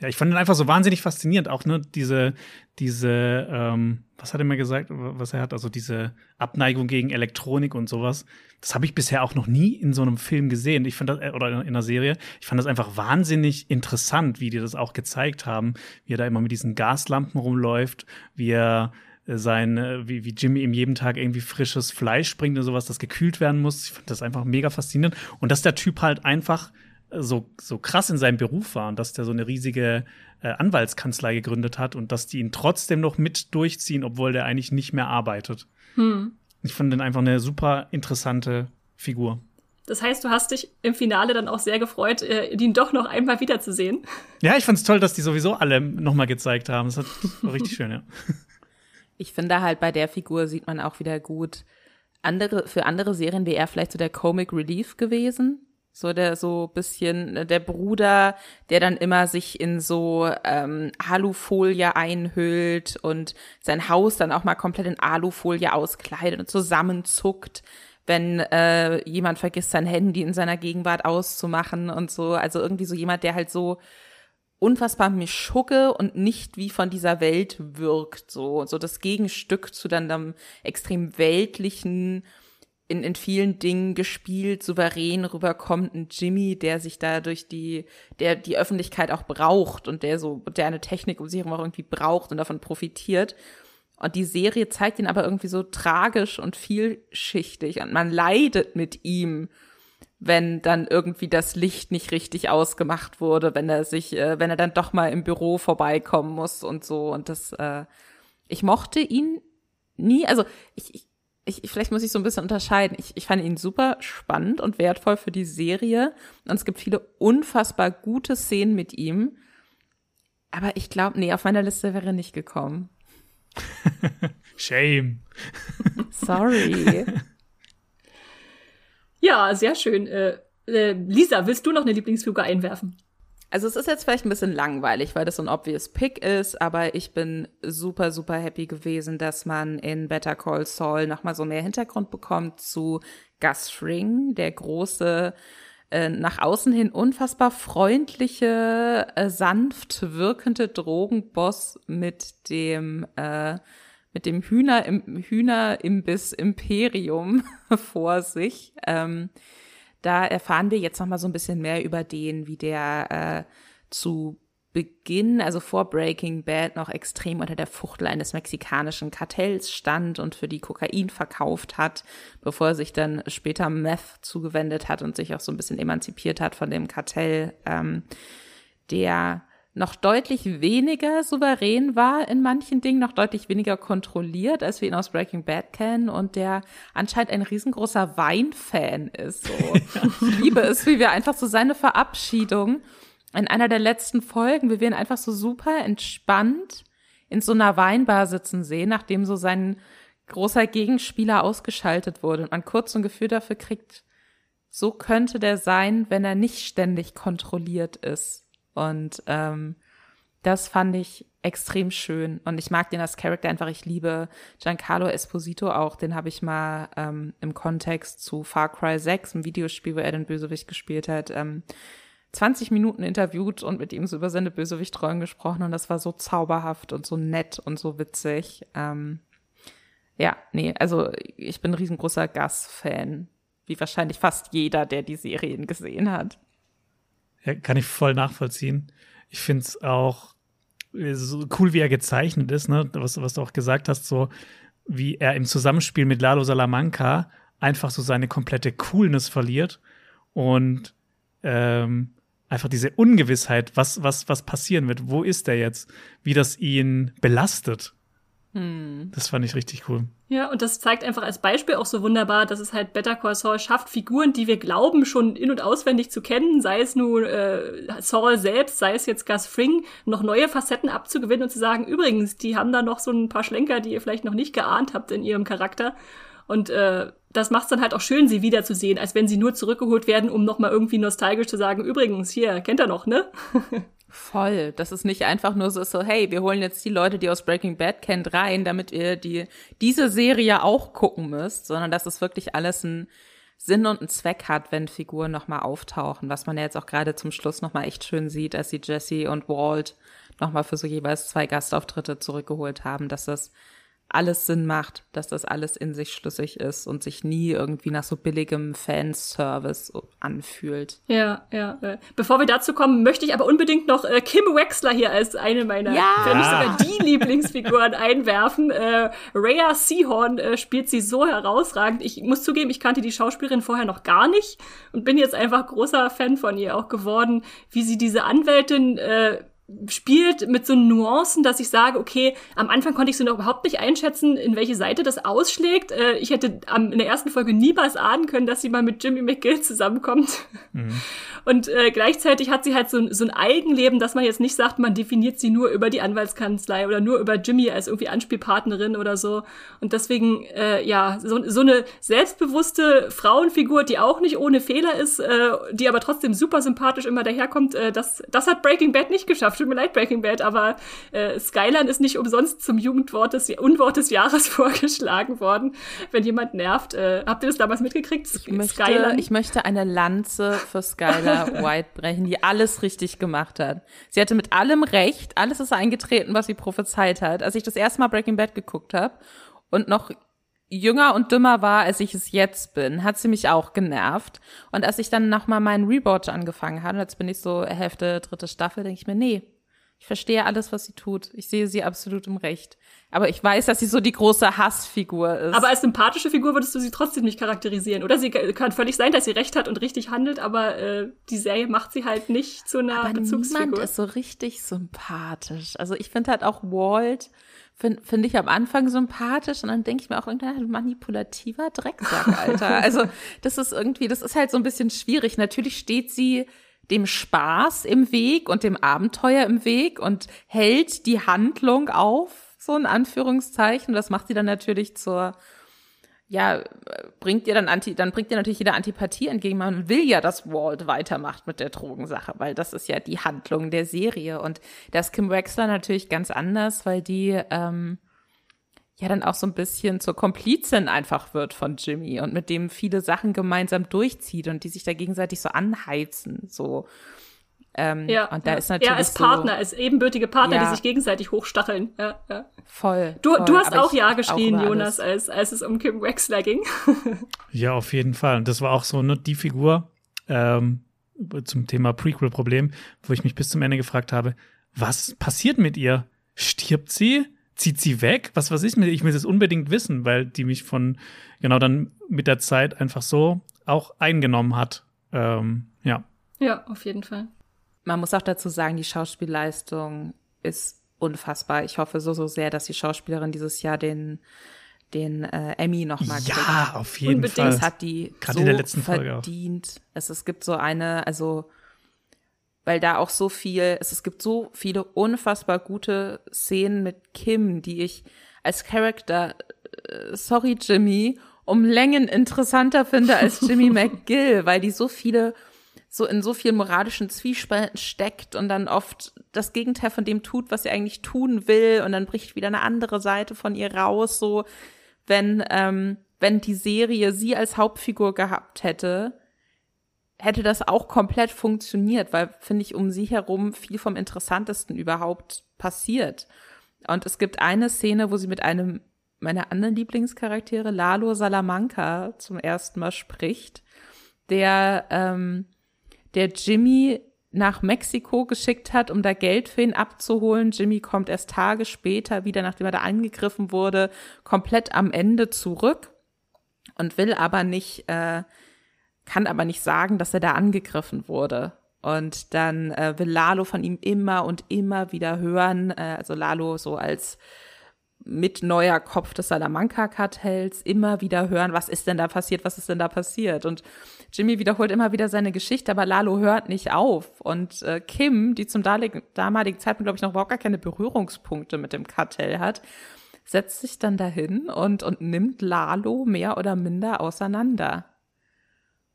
Ja, ich fand ihn einfach so wahnsinnig faszinierend, auch ne, diese, diese, ähm, was hat er mir gesagt, was er hat, also diese Abneigung gegen Elektronik und sowas. Das habe ich bisher auch noch nie in so einem Film gesehen. Ich fand das, äh, oder in einer Serie. Ich fand das einfach wahnsinnig interessant, wie die das auch gezeigt haben, wie er da immer mit diesen Gaslampen rumläuft, wie er sein, äh, wie, wie Jimmy ihm jeden Tag irgendwie frisches Fleisch bringt und sowas, das gekühlt werden muss. Ich fand das einfach mega faszinierend. Und dass der Typ halt einfach so, so krass in seinem Beruf war und dass der so eine riesige äh, Anwaltskanzlei gegründet hat und dass die ihn trotzdem noch mit durchziehen, obwohl der eigentlich nicht mehr arbeitet. Hm. Ich fand den einfach eine super interessante Figur. Das heißt, du hast dich im Finale dann auch sehr gefreut, äh, ihn doch noch einmal wiederzusehen. Ja, ich fand's toll, dass die sowieso alle nochmal gezeigt haben. Das, hat, das war richtig schön, ja. *laughs* Ich finde halt bei der Figur sieht man auch wieder gut, andere, für andere Serien wäre er vielleicht so der Comic Relief gewesen. So der so bisschen äh, der Bruder, der dann immer sich in so ähm, Alufolie einhüllt und sein Haus dann auch mal komplett in Alufolie auskleidet und zusammenzuckt, wenn äh, jemand vergisst, sein Handy in seiner Gegenwart auszumachen und so. Also irgendwie so jemand, der halt so unfassbar mischugge und nicht wie von dieser Welt wirkt. So, so das Gegenstück zu dann dem extrem weltlichen in, in vielen Dingen gespielt, souverän rüberkommt ein Jimmy, der sich da durch die, der die Öffentlichkeit auch braucht und der so, der eine Technik um sich herum auch irgendwie braucht und davon profitiert. Und die Serie zeigt ihn aber irgendwie so tragisch und vielschichtig und man leidet mit ihm, wenn dann irgendwie das Licht nicht richtig ausgemacht wurde, wenn er sich, äh, wenn er dann doch mal im Büro vorbeikommen muss und so. Und das, äh, ich mochte ihn nie, also ich, ich ich, vielleicht muss ich so ein bisschen unterscheiden. Ich, ich fand ihn super spannend und wertvoll für die Serie. Und es gibt viele unfassbar gute Szenen mit ihm. Aber ich glaube, nee, auf meiner Liste wäre er nicht gekommen. *laughs* Shame. Sorry. *laughs* ja, sehr schön. Äh, äh, Lisa, willst du noch eine Lieblingsfigur einwerfen? Also es ist jetzt vielleicht ein bisschen langweilig, weil das so ein obvious Pick ist, aber ich bin super, super happy gewesen, dass man in Better Call Saul nochmal so mehr Hintergrund bekommt zu Gus Fring, der große, äh, nach außen hin unfassbar freundliche, äh, sanft wirkende Drogenboss mit dem äh, mit dem Hühner im Hühnerimbiss Imperium *laughs* vor sich. Ähm, da erfahren wir jetzt noch mal so ein bisschen mehr über den, wie der äh, zu Beginn, also vor Breaking Bad, noch extrem unter der Fuchtel eines mexikanischen Kartells stand und für die Kokain verkauft hat, bevor er sich dann später Meth zugewendet hat und sich auch so ein bisschen emanzipiert hat von dem Kartell. Ähm, der noch deutlich weniger souverän war in manchen Dingen, noch deutlich weniger kontrolliert, als wir ihn aus Breaking Bad kennen und der anscheinend ein riesengroßer Weinfan ist. So. *laughs* Ich liebe es, wie wir einfach so seine Verabschiedung in einer der letzten Folgen, wie wir ihn einfach so super entspannt in so einer Weinbar sitzen sehen, nachdem so sein großer Gegenspieler ausgeschaltet wurde und man kurz ein Gefühl dafür kriegt, so könnte der sein, wenn er nicht ständig kontrolliert ist. Und ähm, das fand ich extrem schön. Und ich mag den als Charakter einfach. Ich liebe Giancarlo Esposito auch. Den habe ich mal ähm, im Kontext zu Far Cry 6, ein Videospiel, wo er den Bösewicht gespielt hat, ähm, 20 Minuten interviewt und mit ihm so über seine Bösewichtrollen gesprochen. Und das war so zauberhaft und so nett und so witzig. Ähm, ja, nee, also ich bin ein riesengroßer Gas-Fan. Wie wahrscheinlich fast jeder, der die Serien gesehen hat. Ja, kann ich voll nachvollziehen. Ich finde es auch äh, so cool, wie er gezeichnet ist, ne? was, was du auch gesagt hast, so wie er im Zusammenspiel mit Lalo Salamanca einfach so seine komplette Coolness verliert und ähm, einfach diese Ungewissheit, was, was, was passieren wird, wo ist er jetzt, wie das ihn belastet. Hm. Das fand ich richtig cool. Ja, und das zeigt einfach als Beispiel auch so wunderbar, dass es halt Better Call Saul schafft, Figuren, die wir glauben, schon in- und auswendig zu kennen, sei es nun äh, Saul selbst, sei es jetzt Gus Fring, noch neue Facetten abzugewinnen und zu sagen, übrigens, die haben da noch so ein paar Schlenker, die ihr vielleicht noch nicht geahnt habt in ihrem Charakter. Und äh, das macht es dann halt auch schön, sie wiederzusehen, als wenn sie nur zurückgeholt werden, um nochmal irgendwie nostalgisch zu sagen, übrigens, hier, kennt er noch, ne? *laughs* Voll. Das ist nicht einfach nur so, so, hey, wir holen jetzt die Leute, die aus Breaking Bad kennt, rein, damit ihr die, diese Serie auch gucken müsst, sondern dass es wirklich alles einen Sinn und einen Zweck hat, wenn Figuren nochmal auftauchen, was man ja jetzt auch gerade zum Schluss nochmal echt schön sieht, als sie Jesse und Walt nochmal für so jeweils zwei Gastauftritte zurückgeholt haben, dass das alles Sinn macht, dass das alles in sich schlüssig ist und sich nie irgendwie nach so billigem Fanservice anfühlt. Ja, ja. Bevor wir dazu kommen, möchte ich aber unbedingt noch äh, Kim Wexler hier als eine meiner, ja. wenn nicht sogar die Lieblingsfiguren einwerfen. Äh, Rhea Seahorn äh, spielt sie so herausragend. Ich muss zugeben, ich kannte die Schauspielerin vorher noch gar nicht und bin jetzt einfach großer Fan von ihr auch geworden, wie sie diese Anwältin äh, spielt mit so Nuancen, dass ich sage, okay, am Anfang konnte ich so noch überhaupt nicht einschätzen, in welche Seite das ausschlägt. Äh, ich hätte in der ersten Folge niemals ahnen können, dass sie mal mit Jimmy McGill zusammenkommt. Mhm. *laughs* Und äh, gleichzeitig hat sie halt so, so ein Eigenleben, dass man jetzt nicht sagt, man definiert sie nur über die Anwaltskanzlei oder nur über Jimmy als irgendwie Anspielpartnerin oder so. Und deswegen, äh, ja, so, so eine selbstbewusste Frauenfigur, die auch nicht ohne Fehler ist, äh, die aber trotzdem super sympathisch immer daherkommt, äh, das, das hat Breaking Bad nicht geschafft. Tut mir leid, Breaking Bad, aber äh, Skyline ist nicht umsonst zum Jugendwort des Unwort des Jahres *laughs* vorgeschlagen worden, wenn jemand nervt. Äh, habt ihr das damals mitgekriegt? Ich möchte, Skyline? ich möchte eine Lanze für Skyline *laughs* White brechen, die alles richtig gemacht hat. Sie hatte mit allem recht, alles ist eingetreten, was sie prophezeit hat. Als ich das erste Mal Breaking Bad geguckt habe und noch jünger und dümmer war, als ich es jetzt bin, hat sie mich auch genervt. Und als ich dann nochmal meinen Rewatch angefangen habe, jetzt bin ich so Hälfte, dritte Staffel, denke ich mir, nee, ich verstehe alles, was sie tut. Ich sehe sie absolut im Recht. Aber ich weiß, dass sie so die große Hassfigur ist. Aber als sympathische Figur würdest du sie trotzdem nicht charakterisieren. Oder sie kann völlig sein, dass sie recht hat und richtig handelt, aber äh, die Serie macht sie halt nicht zu einer aber Bezugsfigur. Niemand ist so richtig sympathisch. Also ich finde halt auch Walt finde find ich am Anfang sympathisch und dann denke ich mir auch irgendwann manipulativer Drecksack, Alter. *laughs* also das ist irgendwie, das ist halt so ein bisschen schwierig. Natürlich steht sie dem Spaß im Weg und dem Abenteuer im Weg und hält die Handlung auf, so in Anführungszeichen. Das macht sie dann natürlich zur, ja, bringt ihr dann Anti, dann bringt ihr natürlich jeder Antipathie entgegen. Man will ja, dass Walt weitermacht mit der Drogensache, weil das ist ja die Handlung der Serie. Und das Kim Wexler natürlich ganz anders, weil die, ähm, ja dann auch so ein bisschen zur Komplizin einfach wird von Jimmy und mit dem viele Sachen gemeinsam durchzieht und die sich da gegenseitig so anheizen, so. Ähm, ja, und da ja. ist natürlich er als Partner, so, als ebenbürtige Partner, ja, die sich gegenseitig hochstacheln. Ja, ja. Voll. Du, voll, du hast auch Ja geschrien, auch Jonas, als, als es um Kim Wexler ging. *laughs* ja, auf jeden Fall. Und das war auch so ne, die Figur ähm, zum Thema Prequel-Problem, wo ich mich bis zum Ende gefragt habe, was passiert mit ihr? Stirbt sie? zieht sie weg? Was, was ist mit Ich will das unbedingt wissen, weil die mich von, genau dann mit der Zeit einfach so auch eingenommen hat. Ähm, ja. Ja, auf jeden Fall. Man muss auch dazu sagen, die Schauspielleistung ist unfassbar. Ich hoffe so, so sehr, dass die Schauspielerin dieses Jahr den den äh, Emmy nochmal kriegt. Ja, auf jeden Unbedingt. Fall. Das hat die Gerade so in der letzten verdient. Folge auch. Es, es gibt so eine, also weil da auch so viel, es, es gibt so viele unfassbar gute Szenen mit Kim, die ich als Charakter, äh, sorry Jimmy, um Längen interessanter finde als Jimmy *laughs* McGill, weil die so viele so in so vielen moralischen Zwiespalten steckt und dann oft das Gegenteil von dem tut, was sie eigentlich tun will und dann bricht wieder eine andere Seite von ihr raus, so wenn ähm, wenn die Serie sie als Hauptfigur gehabt hätte, hätte das auch komplett funktioniert, weil, finde ich, um sie herum viel vom Interessantesten überhaupt passiert. Und es gibt eine Szene, wo sie mit einem meiner anderen Lieblingscharaktere, Lalo Salamanca, zum ersten Mal spricht, der, ähm, der Jimmy nach Mexiko geschickt hat, um da Geld für ihn abzuholen. Jimmy kommt erst Tage später wieder, nachdem er da angegriffen wurde, komplett am Ende zurück und will aber nicht äh, kann aber nicht sagen, dass er da angegriffen wurde. Und dann äh, will Lalo von ihm immer und immer wieder hören, äh, also Lalo so als mit neuer Kopf des Salamanca-Kartells immer wieder hören, was ist denn da passiert, was ist denn da passiert. Und Jimmy wiederholt immer wieder seine Geschichte, aber Lalo hört nicht auf. Und äh, Kim, die zum damaligen Zeitpunkt, glaube ich, noch überhaupt gar keine Berührungspunkte mit dem Kartell hat, setzt sich dann dahin und, und nimmt Lalo mehr oder minder auseinander.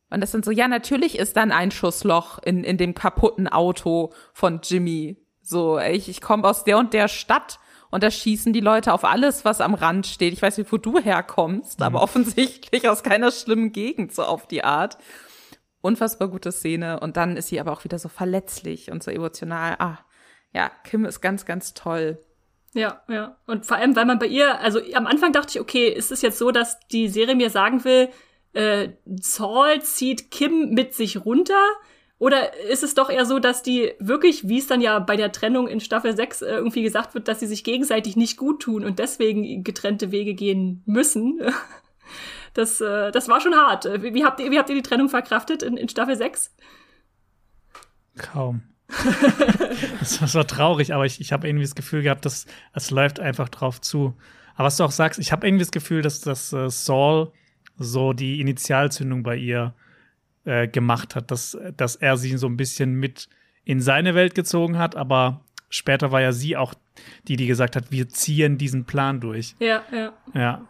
Und das sind so, ja, natürlich ist dann ein Schussloch in, in dem kaputten Auto von Jimmy. So, ich, ich komme aus der und der Stadt und da schießen die Leute auf alles, was am Rand steht. Ich weiß nicht, wo du herkommst, aber mhm. offensichtlich aus keiner schlimmen Gegend, so auf die Art. Unfassbar gute Szene. Und dann ist sie aber auch wieder so verletzlich und so emotional. Ah, ja, Kim ist ganz, ganz toll. Ja, ja. Und vor allem, weil man bei ihr, also am Anfang dachte ich, okay, ist es jetzt so, dass die Serie mir sagen will, äh, Saul zieht Kim mit sich runter? Oder ist es doch eher so, dass die wirklich, wie es dann ja bei der Trennung in Staffel 6 äh, irgendwie gesagt wird, dass sie sich gegenseitig nicht gut tun und deswegen getrennte Wege gehen müssen? *laughs* Das, äh, das war schon hart. Wie, habt ihr, wie habt ihr die Trennung verkraftet in, in Staffel 6? Kaum. *laughs* das, das, war traurig, aber ich, ich habe irgendwie das Gefühl gehabt, dass es läuft einfach drauf zu. Aber was du auch sagst, ich habe irgendwie das Gefühl, dass, dass äh, Saul so die Initialzündung bei ihr äh, gemacht hat, dass, dass er sie so ein bisschen mit in seine Welt gezogen hat, aber später war ja sie auch die, die gesagt hat, wir ziehen diesen Plan durch. Ja, ja. Ja.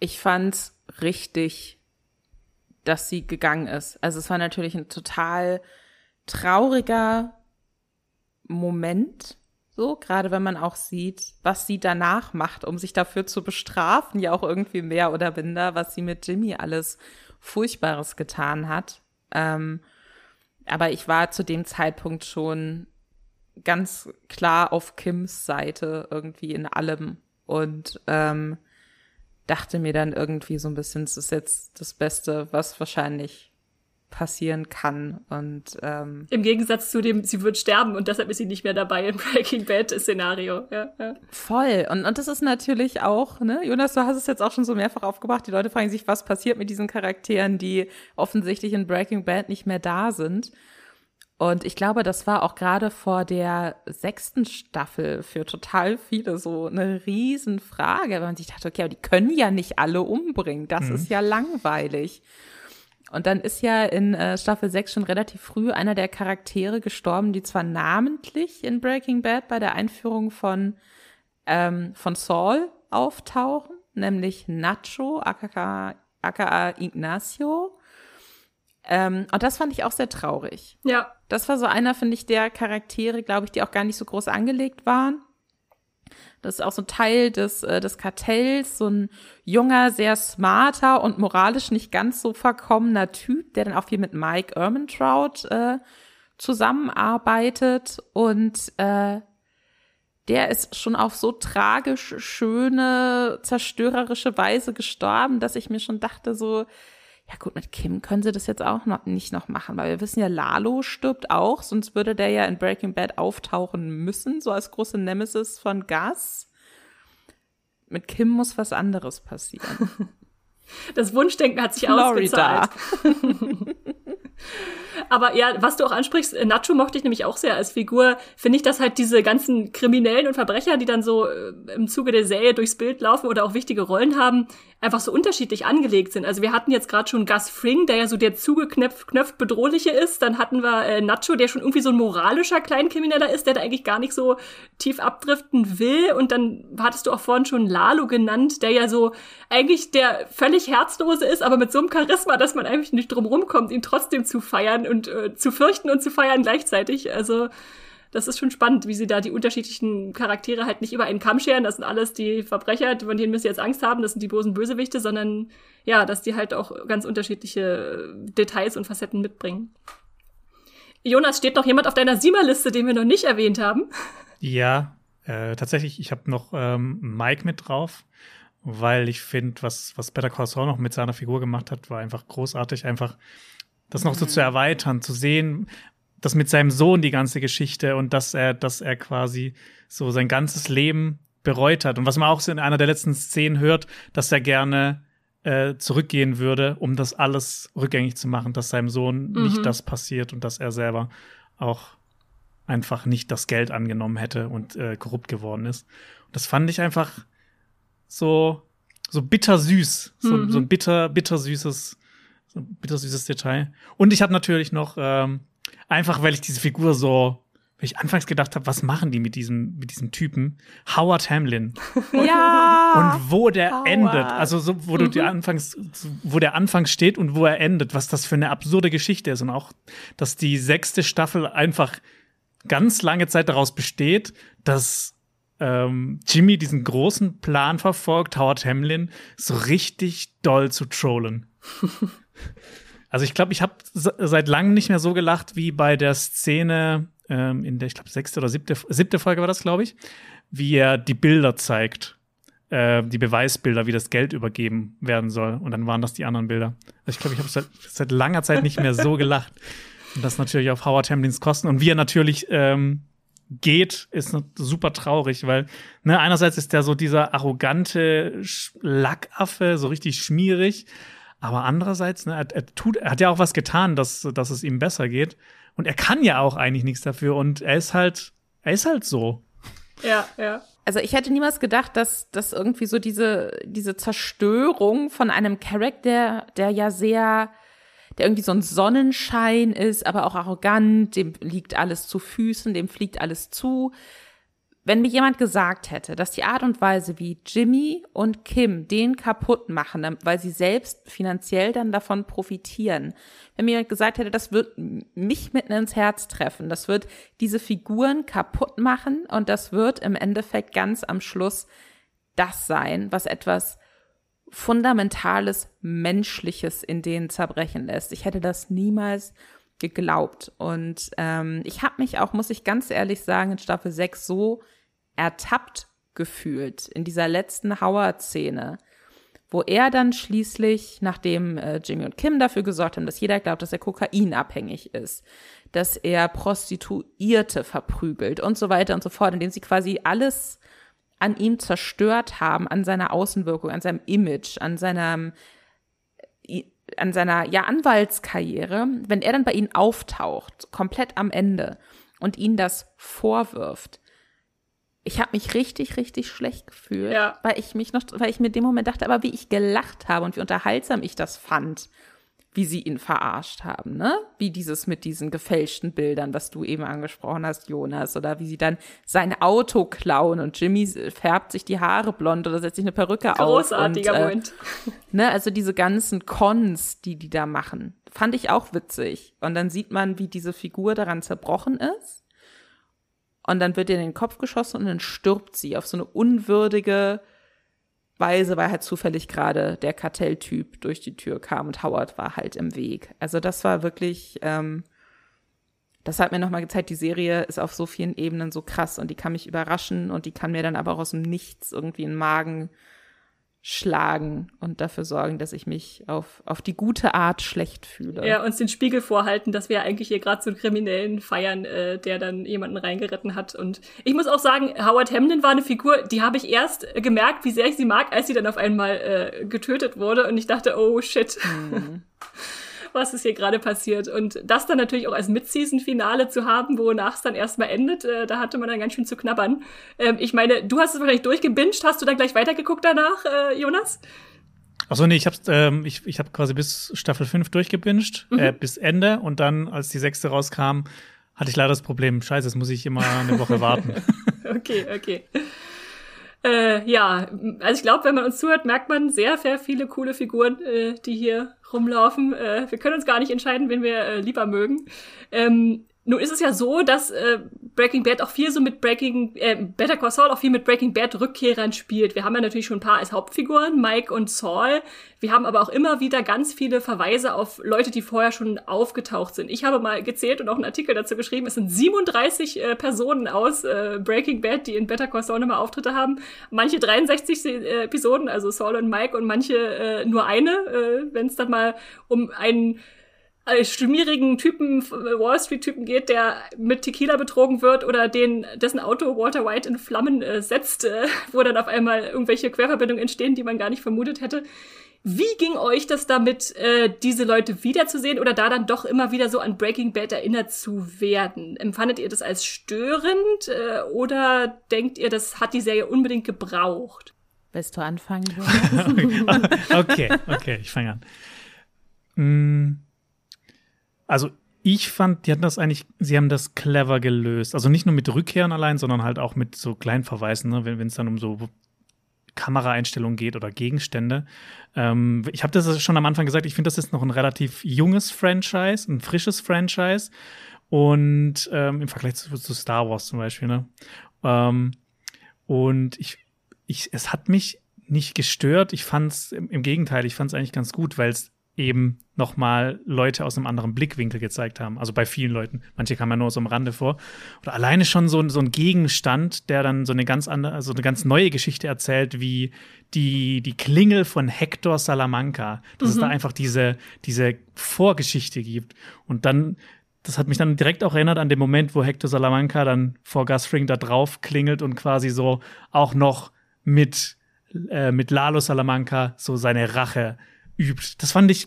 Ich fand's richtig, dass sie gegangen ist. Also es war natürlich ein total trauriger Moment, so, gerade wenn man auch sieht, was sie danach macht, um sich dafür zu bestrafen, ja auch irgendwie mehr oder minder, was sie mit Jimmy alles Furchtbares getan hat. Ähm, aber ich war zu dem Zeitpunkt schon ganz klar auf Kims Seite irgendwie in allem und ähm, dachte mir dann irgendwie so ein bisschen, es ist jetzt das Beste, was wahrscheinlich passieren kann. Und ähm, im Gegensatz zu dem, sie wird sterben und deshalb ist sie nicht mehr dabei im *laughs* Breaking Bad Szenario. Ja, ja. Voll. Und, und das ist natürlich auch, ne, Jonas, du hast es jetzt auch schon so mehrfach aufgebracht. Die Leute fragen sich, was passiert mit diesen Charakteren, die offensichtlich in Breaking Bad nicht mehr da sind. Und ich glaube, das war auch gerade vor der sechsten Staffel für total viele so eine Riesenfrage, weil man sich dachte, okay, aber die können ja nicht alle umbringen. Das mhm. ist ja langweilig. Und dann ist ja in äh, Staffel 6 schon relativ früh einer der Charaktere gestorben, die zwar namentlich in Breaking Bad bei der Einführung von, ähm, von Saul auftauchen, nämlich Nacho, aka, aka Ignacio. Ähm, und das fand ich auch sehr traurig. Ja. Das war so einer, finde ich, der Charaktere, glaube ich, die auch gar nicht so groß angelegt waren. Das ist auch so ein Teil des, äh, des Kartells, so ein junger, sehr smarter und moralisch nicht ganz so verkommener Typ, der dann auch viel mit Mike Ermentrout äh, zusammenarbeitet. Und äh, der ist schon auf so tragisch schöne, zerstörerische Weise gestorben, dass ich mir schon dachte, so, ja gut, mit Kim können sie das jetzt auch noch nicht noch machen, weil wir wissen ja, Lalo stirbt auch, sonst würde der ja in Breaking Bad auftauchen müssen, so als große Nemesis von Gus. Mit Kim muss was anderes passieren. *laughs* Das Wunschdenken hat sich Florida. ausgezahlt. *laughs* Aber ja, was du auch ansprichst, Nacho mochte ich nämlich auch sehr als Figur. Finde ich, dass halt diese ganzen Kriminellen und Verbrecher, die dann so äh, im Zuge der Serie durchs Bild laufen oder auch wichtige Rollen haben, einfach so unterschiedlich angelegt sind. Also wir hatten jetzt gerade schon Gus Fring, der ja so der zugeknöpft knöpft bedrohliche ist. Dann hatten wir äh, Nacho, der schon irgendwie so ein moralischer Kleinkrimineller ist, der da eigentlich gar nicht so tief abdriften will. Und dann hattest du auch vorhin schon Lalo genannt, der ja so eigentlich der völlig herzlose ist, aber mit so einem Charisma, dass man eigentlich nicht drum rumkommt, ihn trotzdem zu feiern und äh, zu fürchten und zu feiern gleichzeitig. Also das ist schon spannend, wie sie da die unterschiedlichen Charaktere halt nicht über einen Kamm scheren. Das sind alles die Verbrecher, von denen müssen sie jetzt Angst haben, das sind die bösen Bösewichte, sondern ja, dass die halt auch ganz unterschiedliche Details und Facetten mitbringen. Jonas, steht noch jemand auf deiner Siemer-Liste, den wir noch nicht erwähnt haben? Ja, äh, tatsächlich, ich habe noch ähm, Mike mit drauf, weil ich finde, was, was Better Call Saul noch mit seiner Figur gemacht hat, war einfach großartig. Einfach das noch so zu mhm. erweitern, zu sehen, das mit seinem Sohn die ganze Geschichte und dass er, dass er quasi so sein ganzes Leben bereut hat. Und was man auch so in einer der letzten Szenen hört, dass er gerne äh, zurückgehen würde, um das alles rückgängig zu machen, dass seinem Sohn mhm. nicht das passiert und dass er selber auch einfach nicht das Geld angenommen hätte und äh, korrupt geworden ist. Und das fand ich einfach so, so bittersüß, so, mhm. so ein bitter, bittersüßes, so ein bittersüßes Detail. Und ich habe natürlich noch ähm, Einfach weil ich diese Figur so, weil ich anfangs gedacht habe, was machen die mit diesem, mit diesem Typen? Howard Hamlin. *laughs* Ja! und wo der Howard. endet. Also so, wo mhm. du die anfangs, wo der Anfang steht und wo er endet, was das für eine absurde Geschichte ist. Und auch, dass die sechste Staffel einfach ganz lange Zeit daraus besteht, dass ähm, Jimmy diesen großen Plan verfolgt, Howard Hamlin so richtig doll zu trollen. *laughs* also ich glaube, ich habe seit langem nicht mehr so gelacht wie bei der Szene ähm, in der, ich glaube, sechste oder siebte, siebte Folge war das, glaube ich, wie er die Bilder zeigt. Äh, die Beweisbilder, wie das Geld übergeben werden soll. Und dann waren das die anderen Bilder. Also ich glaube, ich habe seit, seit langer Zeit nicht mehr so gelacht. Und das natürlich auf Howard Hamlins Kosten. Und wie er natürlich ähm, geht, ist super traurig, weil ne, einerseits ist der so dieser arrogante Lackaffe, so richtig schmierig, aber andererseits, ne, er, er, tut, er hat ja auch was getan, dass, dass es ihm besser geht. Und er kann ja auch eigentlich nichts dafür und er ist halt, er ist halt so. Ja, ja. Also ich hätte niemals gedacht, dass, dass irgendwie so diese, diese Zerstörung von einem Charakter, der ja sehr der irgendwie so ein Sonnenschein ist, aber auch arrogant, dem liegt alles zu Füßen, dem fliegt alles zu. Wenn mir jemand gesagt hätte, dass die Art und Weise, wie Jimmy und Kim den kaputt machen, weil sie selbst finanziell dann davon profitieren, wenn mir jemand gesagt hätte, das wird mich mitten ins Herz treffen, das wird diese Figuren kaputt machen und das wird im Endeffekt ganz am Schluss das sein, was etwas fundamentales Menschliches in denen zerbrechen lässt. Ich hätte das niemals geglaubt. Und ähm, ich habe mich auch, muss ich ganz ehrlich sagen, in Staffel 6 so ertappt gefühlt in dieser letzten Howard-Szene, wo er dann schließlich, nachdem äh, Jimmy und Kim dafür gesorgt haben, dass jeder glaubt, dass er kokainabhängig ist, dass er Prostituierte verprügelt und so weiter und so fort, indem sie quasi alles an ihm zerstört haben, an seiner Außenwirkung, an seinem Image, an seinem an seiner ja Anwaltskarriere, wenn er dann bei ihnen auftaucht, komplett am Ende und ihnen das vorwirft. Ich habe mich richtig, richtig schlecht gefühlt, ja. weil ich mich noch, weil ich mir in dem Moment dachte, aber wie ich gelacht habe und wie unterhaltsam ich das fand wie sie ihn verarscht haben, ne? Wie dieses mit diesen gefälschten Bildern, was du eben angesprochen hast, Jonas, oder wie sie dann sein Auto klauen und Jimmy färbt sich die Haare blond oder setzt sich eine Perücke Großartiger auf. Großartiger Moment. *laughs* Ne, also diese ganzen Cons, die die da machen, fand ich auch witzig. Und dann sieht man, wie diese Figur daran zerbrochen ist. Und dann wird ihr in den Kopf geschossen und dann stirbt sie auf so eine unwürdige, Weise, weil halt zufällig gerade der Kartelltyp durch die Tür kam und Howard war halt im Weg. Also das war wirklich, ähm, das hat mir nochmal gezeigt, die Serie ist auf so vielen Ebenen so krass und die kann mich überraschen und die kann mir dann aber auch aus dem Nichts irgendwie in den Magen schlagen und dafür sorgen, dass ich mich auf, auf die gute Art schlecht fühle. Ja, uns den Spiegel vorhalten, dass wir eigentlich hier gerade so einen Kriminellen feiern, äh, der dann jemanden reingeritten hat. Und ich muss auch sagen, Howard Hamlin war eine Figur, die habe ich erst gemerkt, wie sehr ich sie mag, als sie dann auf einmal äh, getötet wurde. Und ich dachte, oh shit. Mhm. *laughs* was ist hier gerade passiert. Und das dann natürlich auch als Mid-Season-Finale zu haben, wonach es dann erstmal endet, äh, da hatte man dann ganz schön zu knabbern. Ähm, ich meine, du hast es wahrscheinlich durchgebinged, hast du dann gleich weitergeguckt danach, äh, Jonas? Achso, nee, ich hab's, ähm, ich, ich hab quasi bis Staffel 5 durchgebinged, mhm. äh, bis Ende und dann, als die sechste rauskam, hatte ich leider das Problem, scheiße, jetzt muss ich immer eine Woche warten. *laughs* okay, okay. Äh, ja, also ich glaube, wenn man uns zuhört, merkt man sehr, sehr viele coole Figuren, äh, die hier rumlaufen. Äh, wir können uns gar nicht entscheiden, wen wir äh, lieber mögen. Ähm, nun ist es ja so, dass äh, Breaking Bad auch viel so mit Breaking, äh, Better Call Saul auch viel mit Breaking Bad Rückkehrern spielt. Wir haben ja natürlich schon ein paar als Hauptfiguren, Mike und Saul. Wir haben aber auch immer wieder ganz viele Verweise auf Leute, die vorher schon aufgetaucht sind. Ich habe mal gezählt und auch einen Artikel dazu geschrieben. Es sind 37 äh, Personen aus äh, Breaking Bad, die in Better Call Saul nochmal Auftritte haben. Manche 63 äh, Episoden, also Saul und Mike, und manche äh, nur eine, äh, wenn es dann mal um einen schmierigen Typen, Wall Street-Typen geht, der mit Tequila betrogen wird oder den, dessen Auto Walter White in Flammen äh, setzt, äh, *laughs* wo dann auf einmal irgendwelche Querverbindungen entstehen, die man gar nicht vermutet hätte. Wie ging euch das damit, äh, diese Leute wiederzusehen oder da dann doch immer wieder so an Breaking Bad erinnert zu werden? Empfandet ihr das als störend äh, oder denkt ihr, das hat die Serie unbedingt gebraucht? Willst du anfangen? *laughs* *laughs* okay, okay, ich fange an. Mm also ich fand, die hatten das eigentlich, sie haben das clever gelöst. Also nicht nur mit Rückkehren allein, sondern halt auch mit so kleinen Verweisen, ne? wenn es dann um so Kameraeinstellungen geht oder Gegenstände. Ähm, ich habe das schon am Anfang gesagt, ich finde, das ist noch ein relativ junges Franchise, ein frisches Franchise. Und ähm, im Vergleich zu, zu, Star Wars zum Beispiel, ne? Ähm, und ich, ich, es hat mich nicht gestört. Ich fand es im, im Gegenteil, ich fand es eigentlich ganz gut, weil es eben nochmal Leute aus einem anderen Blickwinkel gezeigt haben. Also bei vielen Leuten. Manche kamen ja nur so am Rande vor. Oder alleine schon so, so ein Gegenstand, der dann so eine ganz andere, also eine ganz neue Geschichte erzählt, wie die, die Klingel von Hector Salamanca. Dass mhm. es da einfach diese, diese Vorgeschichte gibt. Und dann, das hat mich dann direkt auch erinnert an den Moment, wo Hector Salamanca dann vor Gasfring da drauf klingelt und quasi so auch noch mit, äh, mit Lalo Salamanca so seine Rache übt. Das fand ich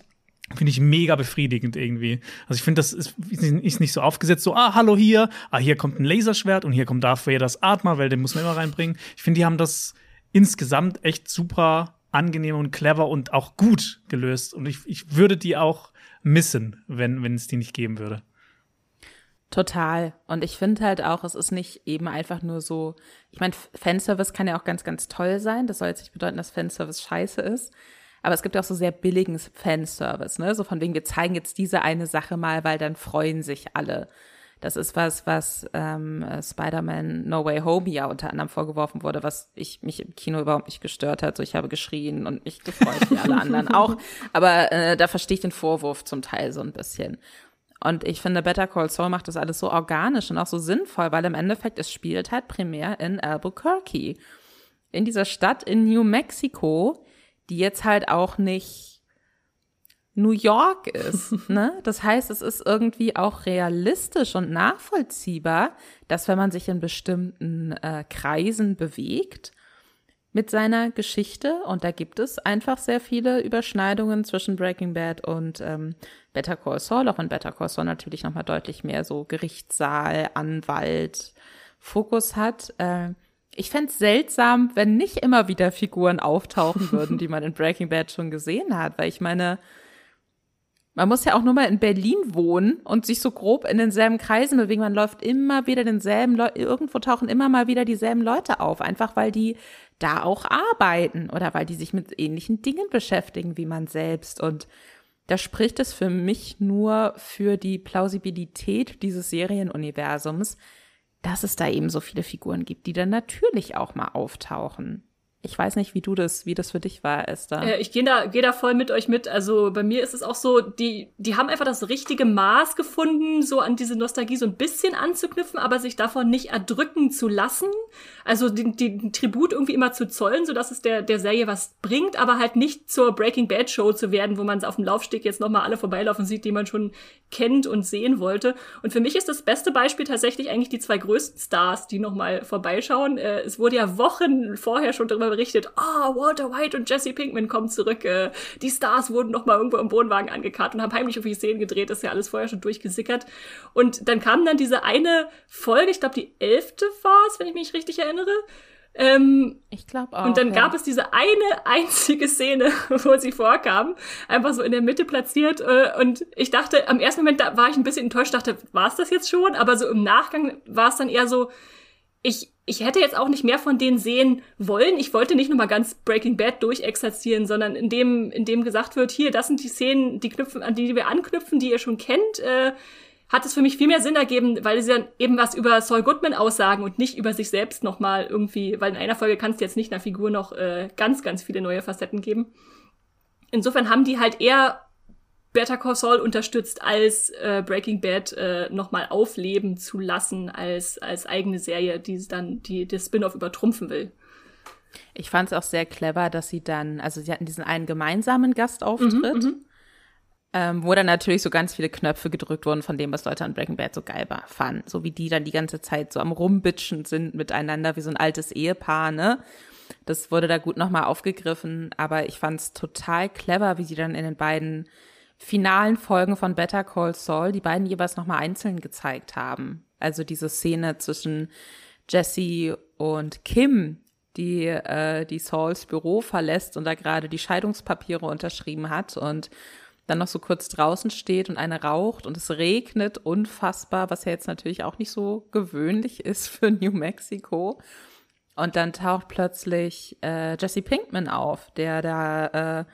finde ich mega befriedigend irgendwie. Also ich finde, das ist, ist, nicht so aufgesetzt, so, ah, hallo hier, ah, hier kommt ein Laserschwert und hier kommt Vader das Atma, weil den muss man immer reinbringen. Ich finde, die haben das insgesamt echt super angenehm und clever und auch gut gelöst. Und ich, ich würde die auch missen, wenn, wenn es die nicht geben würde. Total. Und ich finde halt auch, es ist nicht eben einfach nur so, ich meine, Fanservice kann ja auch ganz, ganz toll sein. Das soll jetzt nicht bedeuten, dass Fanservice scheiße ist. Aber es gibt auch so sehr billigen Fanservice, ne? So von wegen, wir zeigen jetzt diese eine Sache mal, weil dann freuen sich alle. Das ist was, was ähm, Spider-Man No Way Home ja unter anderem vorgeworfen wurde, was ich mich im Kino überhaupt nicht gestört hat. So, ich habe geschrien und mich gefreut, wie alle anderen *laughs* auch. Aber äh, da verstehe ich den Vorwurf zum Teil so ein bisschen. Und ich finde, Better Call Saul macht das alles so organisch und auch so sinnvoll, weil im Endeffekt es spielt halt primär in Albuquerque. In dieser Stadt in New Mexico, die jetzt halt auch nicht New York ist. *laughs* Ne? Das heißt, es ist irgendwie auch realistisch und nachvollziehbar, dass wenn man sich in bestimmten äh, Kreisen bewegt, mit seiner Geschichte, und da gibt es einfach sehr viele Überschneidungen zwischen Breaking Bad und ähm, Better Call Saul, auch in Better Call Saul natürlich nochmal deutlich mehr so Gerichtssaal, Anwalt, Fokus hat. Äh, ich fände seltsam, wenn nicht immer wieder Figuren auftauchen *laughs* würden, die man in Breaking Bad schon gesehen hat, weil ich meine, man muss ja auch nur mal in Berlin wohnen und sich so grob in denselben Kreisen bewegen. Man läuft immer wieder denselben Leute, irgendwo tauchen immer mal wieder dieselben Leute auf, einfach weil die da auch arbeiten oder weil die sich mit ähnlichen Dingen beschäftigen wie man selbst. Und da spricht es für mich nur für die Plausibilität dieses Serienuniversums, dass es da eben so viele Figuren gibt, die dann natürlich auch mal auftauchen. Ich weiß nicht, wie du das, wie das für dich war, Esther. Äh, ich gehe da, geh da voll mit euch mit. Also bei mir ist es auch so, die, die haben einfach das richtige Maß gefunden, so an diese Nostalgie so ein bisschen anzuknüpfen, aber sich davon nicht erdrücken zu lassen. Also den, den Tribut irgendwie immer zu zollen, so dass es der, der Serie was bringt, aber halt nicht zur Breaking Bad Show zu werden, wo man auf dem Laufsteg jetzt nochmal alle vorbeilaufen sieht, die man schon kennt und sehen wollte. Und für mich ist das beste Beispiel tatsächlich eigentlich die zwei größten Stars, die nochmal vorbeischauen. Äh, es wurde ja Wochen vorher schon darüber berichtet, ah, oh, Walter White und Jesse Pinkman kommen zurück. Äh, die Stars wurden noch mal irgendwo im Wohnwagen angekarrt und haben heimlich irgendwie Szenen gedreht. Das ist ja alles vorher schon durchgesickert. Und dann kam dann diese eine Folge, ich glaube die elfte war es, wenn ich mich richtig erinnere. Ähm, ich glaube auch. Und dann ja. gab es diese eine einzige Szene, *laughs* wo sie vorkam, einfach so in der Mitte platziert. Äh, und ich dachte, am ersten Moment da war ich ein bisschen enttäuscht, dachte, war es das jetzt schon? Aber so im Nachgang war es dann eher so, ich, ich hätte jetzt auch nicht mehr von denen sehen wollen. Ich wollte nicht nochmal ganz Breaking Bad durchexerzieren, sondern in dem, in dem gesagt wird, hier, das sind die Szenen, die knüpfen, an die wir anknüpfen, die ihr schon kennt, äh, hat es für mich viel mehr Sinn ergeben, weil sie dann eben was über Saul Goodman aussagen und nicht über sich selbst nochmal irgendwie, weil in einer Folge kannst du jetzt nicht einer Figur noch äh, ganz, ganz viele neue Facetten geben. Insofern haben die halt eher Better Call Saul unterstützt, als äh, Breaking Bad äh, nochmal aufleben zu lassen als, als eigene Serie, die dann die, das Spin-off übertrumpfen will. Ich fand es auch sehr clever, dass sie dann, also sie hatten diesen einen gemeinsamen Gastauftritt, mhm, mhm, ähm, wo dann natürlich so ganz viele Knöpfe gedrückt wurden von dem, was Leute an Breaking Bad so geil fanden. So wie die dann die ganze Zeit so am Rumbitschen sind miteinander, wie so ein altes Ehepaar, ne? Das wurde da gut nochmal aufgegriffen, aber ich fand es total clever, wie sie dann in den beiden finalen Folgen von Better Call Saul die beiden jeweils nochmal einzeln gezeigt haben. Also diese Szene zwischen Jesse und Kim, die, äh, die Sauls Büro verlässt und da gerade die Scheidungspapiere unterschrieben hat und dann noch so kurz draußen steht und eine raucht und es regnet unfassbar, was ja jetzt natürlich auch nicht so gewöhnlich ist für New Mexico. Und dann taucht plötzlich äh, Jesse Pinkman auf, der da, äh,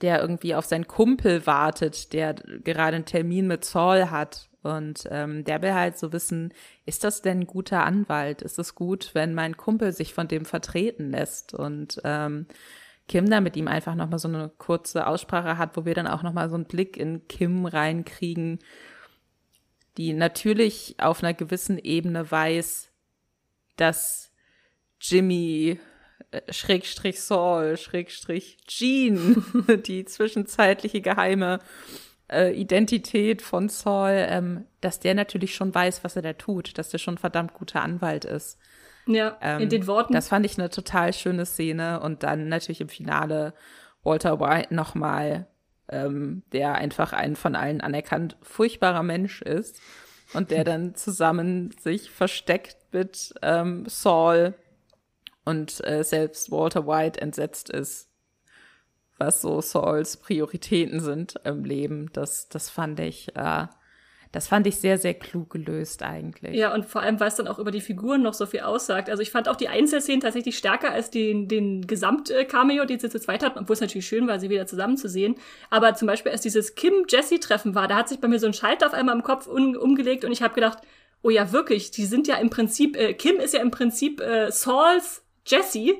der irgendwie auf seinen Kumpel wartet, der gerade einen Termin mit Saul hat. Und ähm, der will halt so wissen, ist das denn ein guter Anwalt? Ist es gut, wenn mein Kumpel sich von dem vertreten lässt? Und ähm, Kim da mit ihm einfach nochmal so eine kurze Aussprache hat, wo wir dann auch nochmal so einen Blick in Kim reinkriegen, die natürlich auf einer gewissen Ebene weiß, dass Jimmy Schrägstrich Saul, Schrägstrich Jean, *laughs* die zwischenzeitliche geheime äh, Identität von Saul, ähm, dass der natürlich schon weiß, was er da tut, dass der schon ein verdammt guter Anwalt ist. Ja, ähm, in den Worten. Das fand ich eine total schöne Szene und dann natürlich im Finale Walter White nochmal, ähm, der einfach ein von allen anerkannt furchtbarer Mensch ist und der dann zusammen sich versteckt mit ähm, Saul und äh, selbst Walter White entsetzt ist was so Sauls Prioritäten sind im Leben. Das, das fand ich, äh, das fand ich sehr, sehr klug gelöst eigentlich. Ja, und vor allem, weil es dann auch über die Figuren noch so viel aussagt. Also ich fand auch die Einzelszenen tatsächlich stärker als den, den Gesamt-Cameo, den sie zu zweit hatten, obwohl es natürlich schön war, sie wieder zusammenzusehen. Aber zum Beispiel, als dieses Kim-Jesse-Treffen war, da hat sich bei mir so ein Schalter auf einmal im Kopf um, umgelegt und ich habe gedacht, oh ja, wirklich, die sind ja im Prinzip, äh, Kim ist ja im Prinzip äh, Sauls Jesse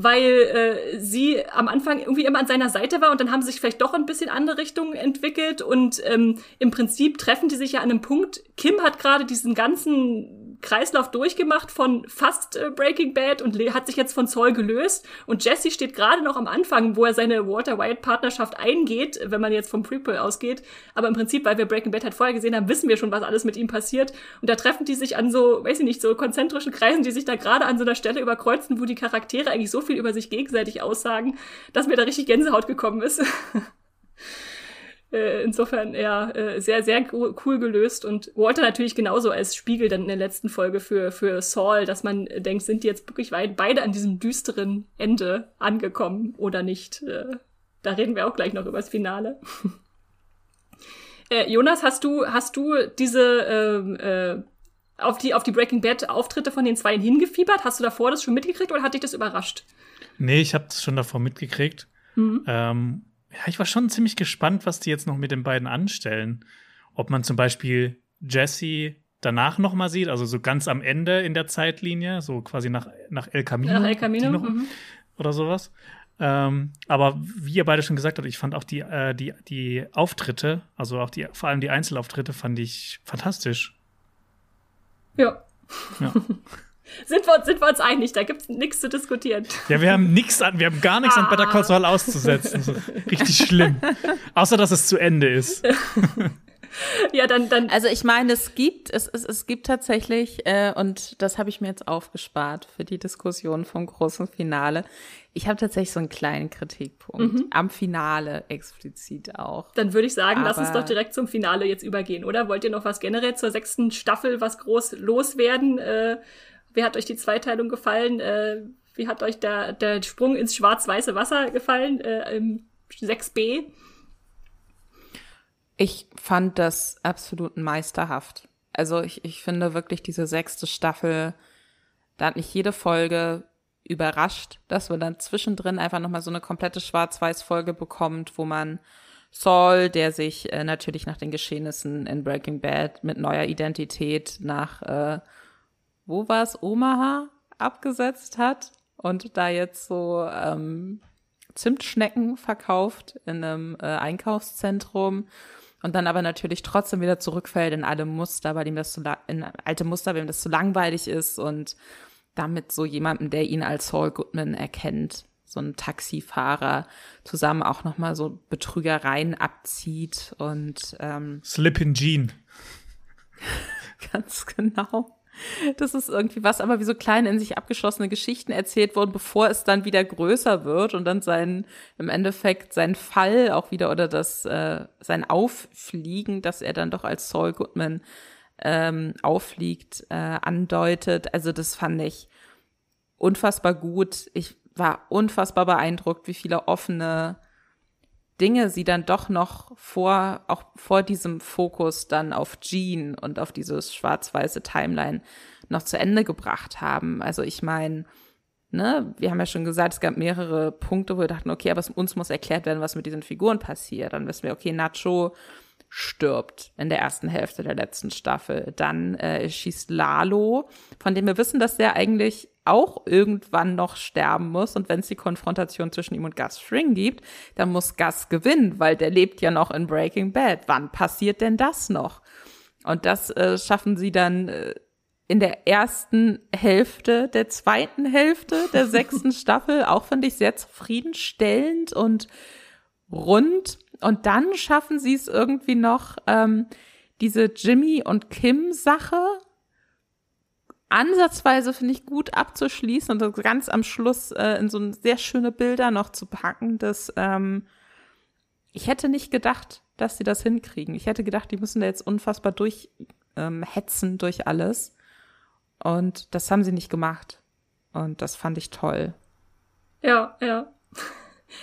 weil äh, sie am Anfang irgendwie immer an seiner Seite war und dann haben sie sich vielleicht doch ein bisschen andere Richtungen entwickelt und ähm, im Prinzip treffen die sich ja an einem Punkt. Kim hat gerade diesen ganzen Kreislauf durchgemacht von fast äh, Breaking Bad und hat sich jetzt von Saul gelöst. Und Jesse steht gerade noch am Anfang, wo er seine Walter White Partnerschaft eingeht, wenn man jetzt vom Prequel ausgeht. Aber im Prinzip, weil wir Breaking Bad halt vorher gesehen haben, wissen wir schon, was alles mit ihm passiert. Und da treffen die sich an so, weiß ich nicht, so konzentrischen Kreisen, die sich da gerade an so einer Stelle überkreuzen, wo die Charaktere eigentlich so viel über sich gegenseitig aussagen, dass mir da richtig Gänsehaut gekommen ist. *laughs* Äh, insofern ja äh, sehr, sehr cool gelöst und Walter natürlich genauso als Spiegel dann in der letzten Folge für, für Saul, dass man denkt, sind die jetzt wirklich weit, beide an diesem düsteren Ende angekommen oder nicht? Äh, da reden wir auch gleich noch über das Finale. *laughs* Jonas, hast du, hast du diese ähm, äh, auf die, auf die Breaking Bad Auftritte von den Zweien hingefiebert? Hast du davor das schon mitgekriegt oder hat dich das überrascht? Nee, ich habe das schon davor mitgekriegt. Mhm. Ähm, ja, ich war schon ziemlich gespannt, was die jetzt noch mit den beiden anstellen. Ob man zum Beispiel Jesse danach noch mal sieht, also so ganz am Ende in der Zeitlinie, so quasi nach, nach El Camino. Nach El Camino, noch, mhm. Oder sowas. Ähm, aber wie ihr beide schon gesagt habt, ich fand auch die, äh, die, die Auftritte, also auch die, vor allem die Einzelauftritte, fand ich fantastisch. Ja. ja. *laughs* Sind wir, sind wir uns einig, da gibt es nichts zu diskutieren. Ja, wir haben nichts an, wir haben gar nichts ah. an Better Call Saul auszusetzen. Richtig schlimm. Außer dass es zu Ende ist. *laughs* ja, dann, dann. Also ich meine, es gibt, es, es, es gibt tatsächlich, äh, und das habe ich mir jetzt aufgespart für die Diskussion vom großen Finale. Ich habe tatsächlich so einen kleinen Kritikpunkt. Mhm. Am Finale explizit auch. Dann würde ich sagen, Aber lass uns doch direkt zum Finale jetzt übergehen, oder? Wollt ihr noch was generell zur sechsten Staffel, was groß loswerden? Äh, wie hat euch die Zweiteilung gefallen? Äh, wie hat euch der, der Sprung ins schwarz-weiße Wasser gefallen äh, im 6b? Ich fand das absolut meisterhaft. Also ich, ich finde wirklich diese sechste Staffel, da hat mich jede Folge überrascht, dass man dann zwischendrin einfach nochmal so eine komplette Schwarz-Weiß-Folge bekommt, wo man Saul, der sich äh, natürlich nach den Geschehnissen in Breaking Bad mit neuer Identität nach äh, wo war es, Omaha abgesetzt hat und da jetzt so ähm, Zimtschnecken verkauft in einem äh, Einkaufszentrum und dann aber natürlich trotzdem wieder zurückfällt in alle Muster, weil ihm das zu in alte Muster, weil ihm das zu langweilig ist und damit so jemanden, der ihn als Saul Goodman erkennt, so ein Taxifahrer zusammen auch noch mal so Betrügereien abzieht und ähm, Slip in Jean. *laughs* ganz genau. Das ist irgendwie was, aber wie so klein in sich abgeschlossene Geschichten erzählt wurden, bevor es dann wieder größer wird und dann sein, im Endeffekt sein Fall auch wieder oder das, äh, sein Auffliegen, dass er dann doch als Saul Goodman ähm, auffliegt, äh, andeutet. Also das fand ich unfassbar gut. Ich war unfassbar beeindruckt, wie viele offene Dinge sie dann doch noch vor, auch vor diesem Fokus dann auf Jean und auf dieses schwarz-weiße Timeline noch zu Ende gebracht haben. Also ich meine, ne, wir haben ja schon gesagt, es gab mehrere Punkte, wo wir dachten, okay, aber uns muss erklärt werden, was mit diesen Figuren passiert. Dann wissen wir, okay, Nacho stirbt in der ersten Hälfte der letzten Staffel. Dann äh, schießt Lalo, von dem wir wissen, dass der eigentlich auch irgendwann noch sterben muss. Und wenn es die Konfrontation zwischen ihm und Gus Fring gibt, dann muss Gus gewinnen, weil der lebt ja noch in Breaking Bad. Wann passiert denn das noch? Und das äh, schaffen sie dann äh, in der ersten Hälfte, der zweiten Hälfte der *laughs* sechsten Staffel, auch finde ich sehr zufriedenstellend und rund. Und dann schaffen sie es irgendwie noch, ähm, diese Jimmy und Kim Sache ansatzweise, finde ich, gut abzuschließen und ganz am Schluss äh, in so sehr schöne Bilder noch zu packen, dass ähm, ich hätte nicht gedacht, dass sie das hinkriegen. Ich hätte gedacht, die müssen da jetzt unfassbar durchhetzen ähm, durch alles. Und das haben sie nicht gemacht. Und das fand ich toll. Ja, ja.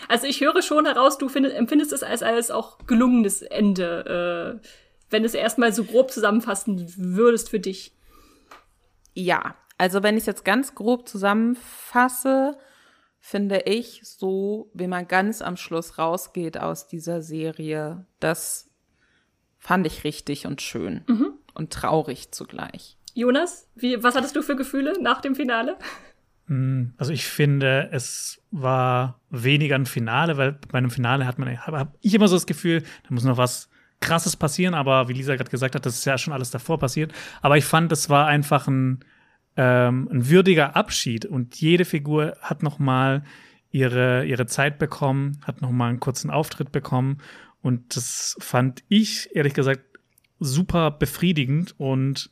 Also ich höre schon heraus, du find, empfindest es als, als auch gelungenes Ende, äh, wenn es erstmal so grob zusammenfassen würdest für dich. Ja, also wenn ich es jetzt ganz grob zusammenfasse, finde ich, so wie man ganz am Schluss rausgeht aus dieser Serie, das fand ich richtig und schön mhm. und traurig zugleich. Jonas, wie, was hattest du für Gefühle nach dem Finale? Hm, also ich finde, es war weniger ein Finale, weil bei einem Finale hat man, habe hab ich immer so das Gefühl, da muss noch was Krasses passieren, aber wie Lisa gerade gesagt hat, das ist ja schon alles davor passiert. Aber ich fand, es war einfach ein, ähm, ein würdiger Abschied und jede Figur hat noch mal ihre, ihre Zeit bekommen, hat noch mal einen kurzen Auftritt bekommen und das fand ich, ehrlich gesagt, super befriedigend und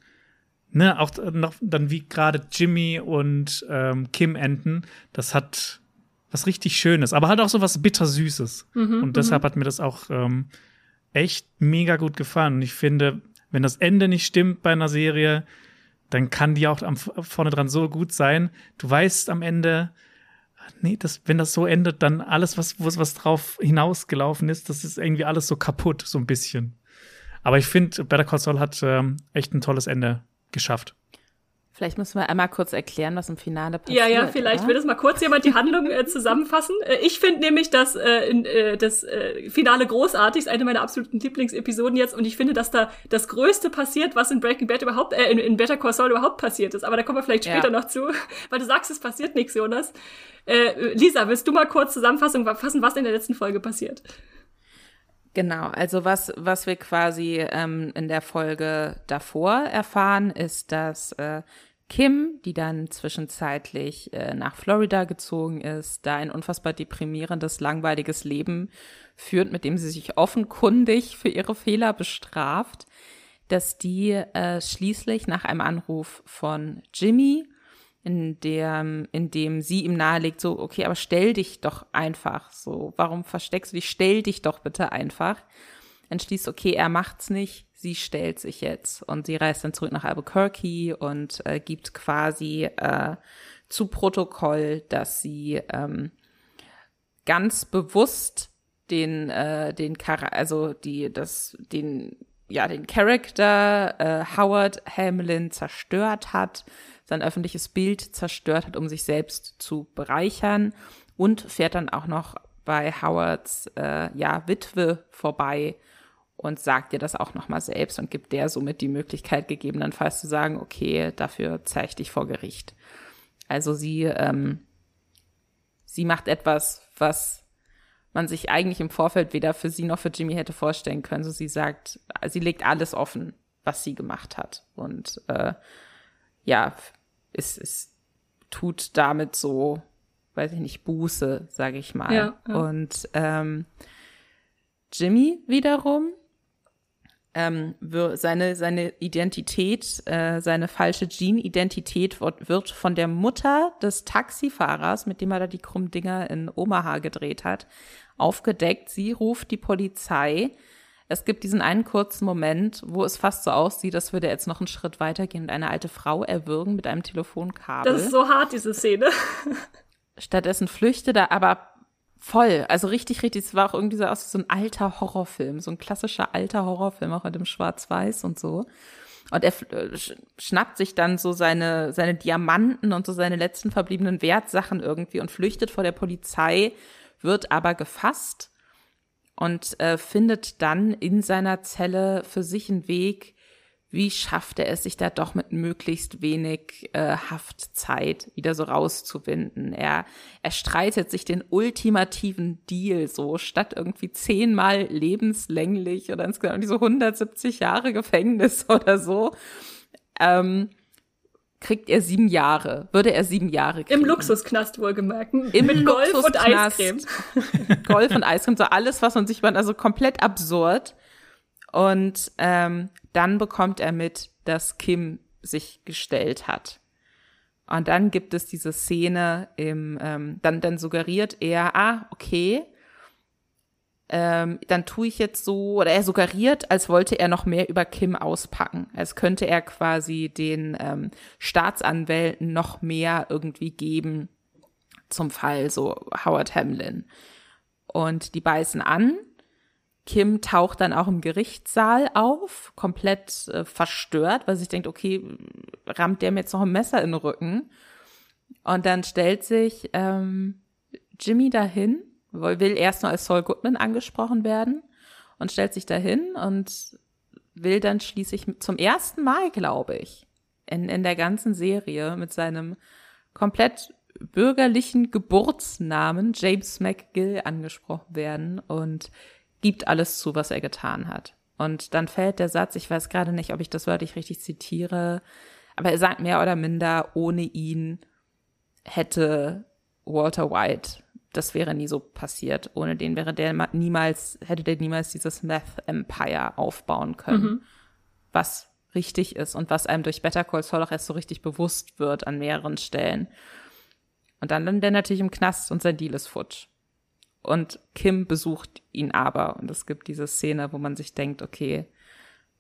ne, auch noch dann wie gerade Jimmy und ähm, Kim enden, das hat was richtig Schönes, aber halt auch so was Bittersüßes. Mhm, und deshalb mhm. hat mir das auch ähm, echt mega gut gefallen. Und ich finde, wenn das Ende nicht stimmt bei einer Serie, dann kann die auch am, vorne dran so gut sein. Du weißt am Ende, nee, das, wenn das so endet, dann alles, was, was, was drauf hinausgelaufen ist, das ist irgendwie alles so kaputt, so ein bisschen. Aber ich finde, Better Call Saul hat ähm, echt ein tolles Ende geschafft. Vielleicht müssen wir einmal kurz erklären, was im Finale passiert. Ja, ja, vielleicht oder? will das mal kurz jemand die Handlung äh, zusammenfassen. Äh, ich finde nämlich dass äh, in, äh, das äh, Finale großartig, ist eine meiner absoluten Lieblingsepisoden jetzt und ich finde, dass da das Größte passiert, was in Breaking Bad überhaupt, äh, in, in Better Call Saul überhaupt passiert ist. Aber da kommen wir vielleicht später ja. noch zu, *laughs* weil du sagst, es passiert nichts, Jonas. Äh, Lisa, willst du mal kurz Zusammenfassen fassen, was in der letzten Folge passiert? Genau, also was, was wir quasi ähm, in der Folge davor erfahren, ist, dass äh, Kim, die dann zwischenzeitlich äh, nach Florida gezogen ist, da ein unfassbar deprimierendes, langweiliges Leben führt, mit dem sie sich offenkundig für ihre Fehler bestraft, dass die äh, schließlich nach einem Anruf von Jimmy in dem, in dem sie ihm nahelegt, so, okay, aber stell dich doch einfach so. Warum versteckst du dich? Stell dich doch bitte einfach. Entschließt, okay, er macht's nicht, sie stellt sich jetzt. Und sie reist dann zurück nach Albuquerque und äh, gibt quasi äh, zu Protokoll, dass sie ähm, ganz bewusst den, äh, den Char also die, das, den, ja, den Charakter äh, Howard Hamlin zerstört hat sein öffentliches Bild zerstört hat, um sich selbst zu bereichern und fährt dann auch noch bei Howards äh, ja, Witwe vorbei und sagt ihr das auch nochmal selbst und gibt der somit die Möglichkeit, gegebenenfalls zu sagen, okay, dafür zeige ich dich vor Gericht. Also sie, ähm, sie macht etwas, was man sich eigentlich im Vorfeld weder für sie noch für Jimmy hätte vorstellen können. So sie sagt, sie legt alles offen, was sie gemacht hat. Und äh, ja, es, es tut damit so, weiß ich nicht, Buße, sage ich mal. Ja, ja. Und ähm, Jimmy wiederum, ähm, seine, seine Identität, äh, seine falsche Jean-Identität wird, wird von der Mutter des Taxifahrers, mit dem er da die Krummdinger in Omaha gedreht hat, aufgedeckt. Sie ruft die Polizei es gibt diesen einen kurzen Moment, wo es fast so aussieht, als würde er jetzt noch einen Schritt weitergehen und eine alte Frau erwürgen mit einem Telefonkabel. Das ist so hart, diese Szene. Stattdessen flüchtet er aber Voll, also richtig, richtig, es war auch irgendwie so aus so ein alter Horrorfilm, so ein klassischer alter Horrorfilm, auch mit dem Schwarz-Weiß und so. Und er äh, schnappt sich dann so seine, seine Diamanten und so seine letzten verbliebenen Wertsachen irgendwie und flüchtet vor der Polizei, wird aber gefasst und äh, findet dann in seiner Zelle für sich einen Weg, wie schafft er es, sich da doch mit möglichst wenig äh, Haftzeit wieder so rauszuwinden. Er, er streitet sich den ultimativen Deal so, statt irgendwie zehnmal lebenslänglich oder insgesamt so 170 Jahre Gefängnis *laughs* oder so, ähm, kriegt er sieben Jahre, würde er sieben Jahre kriegen. Im Luxusknast wohlgemerkt. Im mit Golf und Eiscreme. *laughs* Golf und Eiscreme, so alles, was man sich man, also komplett absurd. Und ähm, dann bekommt er mit, dass Kim sich gestellt hat. Und dann gibt es diese Szene im, ähm, dann, dann suggeriert er, ah, okay, ähm, dann tue ich jetzt so, oder er suggeriert, als wollte er noch mehr über Kim auspacken. Als könnte er quasi den ähm, Staatsanwälten noch mehr irgendwie geben zum Fall so Howard Hamlin. Und die beißen an Kim taucht dann auch im Gerichtssaal auf, komplett äh, verstört, weil sich denkt, okay, rammt der mir jetzt noch ein Messer in den Rücken? Und dann stellt sich ähm, Jimmy dahin, will erst noch als Saul Goodman angesprochen werden und stellt sich dahin und will dann schließlich zum ersten Mal, glaube ich, in, in der ganzen Serie mit seinem komplett bürgerlichen Geburtsnamen James McGill angesprochen werden und gibt alles zu, was er getan hat. Und dann fällt der Satz, ich weiß gerade nicht, ob ich das wörtlich richtig zitiere, aber er sagt mehr oder minder, ohne ihn hätte Walter White, das wäre nie so passiert. Ohne den wäre der niemals, hätte der niemals dieses Meth Empire aufbauen können. Mhm. Was richtig ist und was einem durch Better Call Saul auch erst so richtig bewusst wird an mehreren Stellen. Und dann dann der natürlich im Knast und sein Deal ist futsch. Und Kim besucht ihn aber. Und es gibt diese Szene, wo man sich denkt, okay,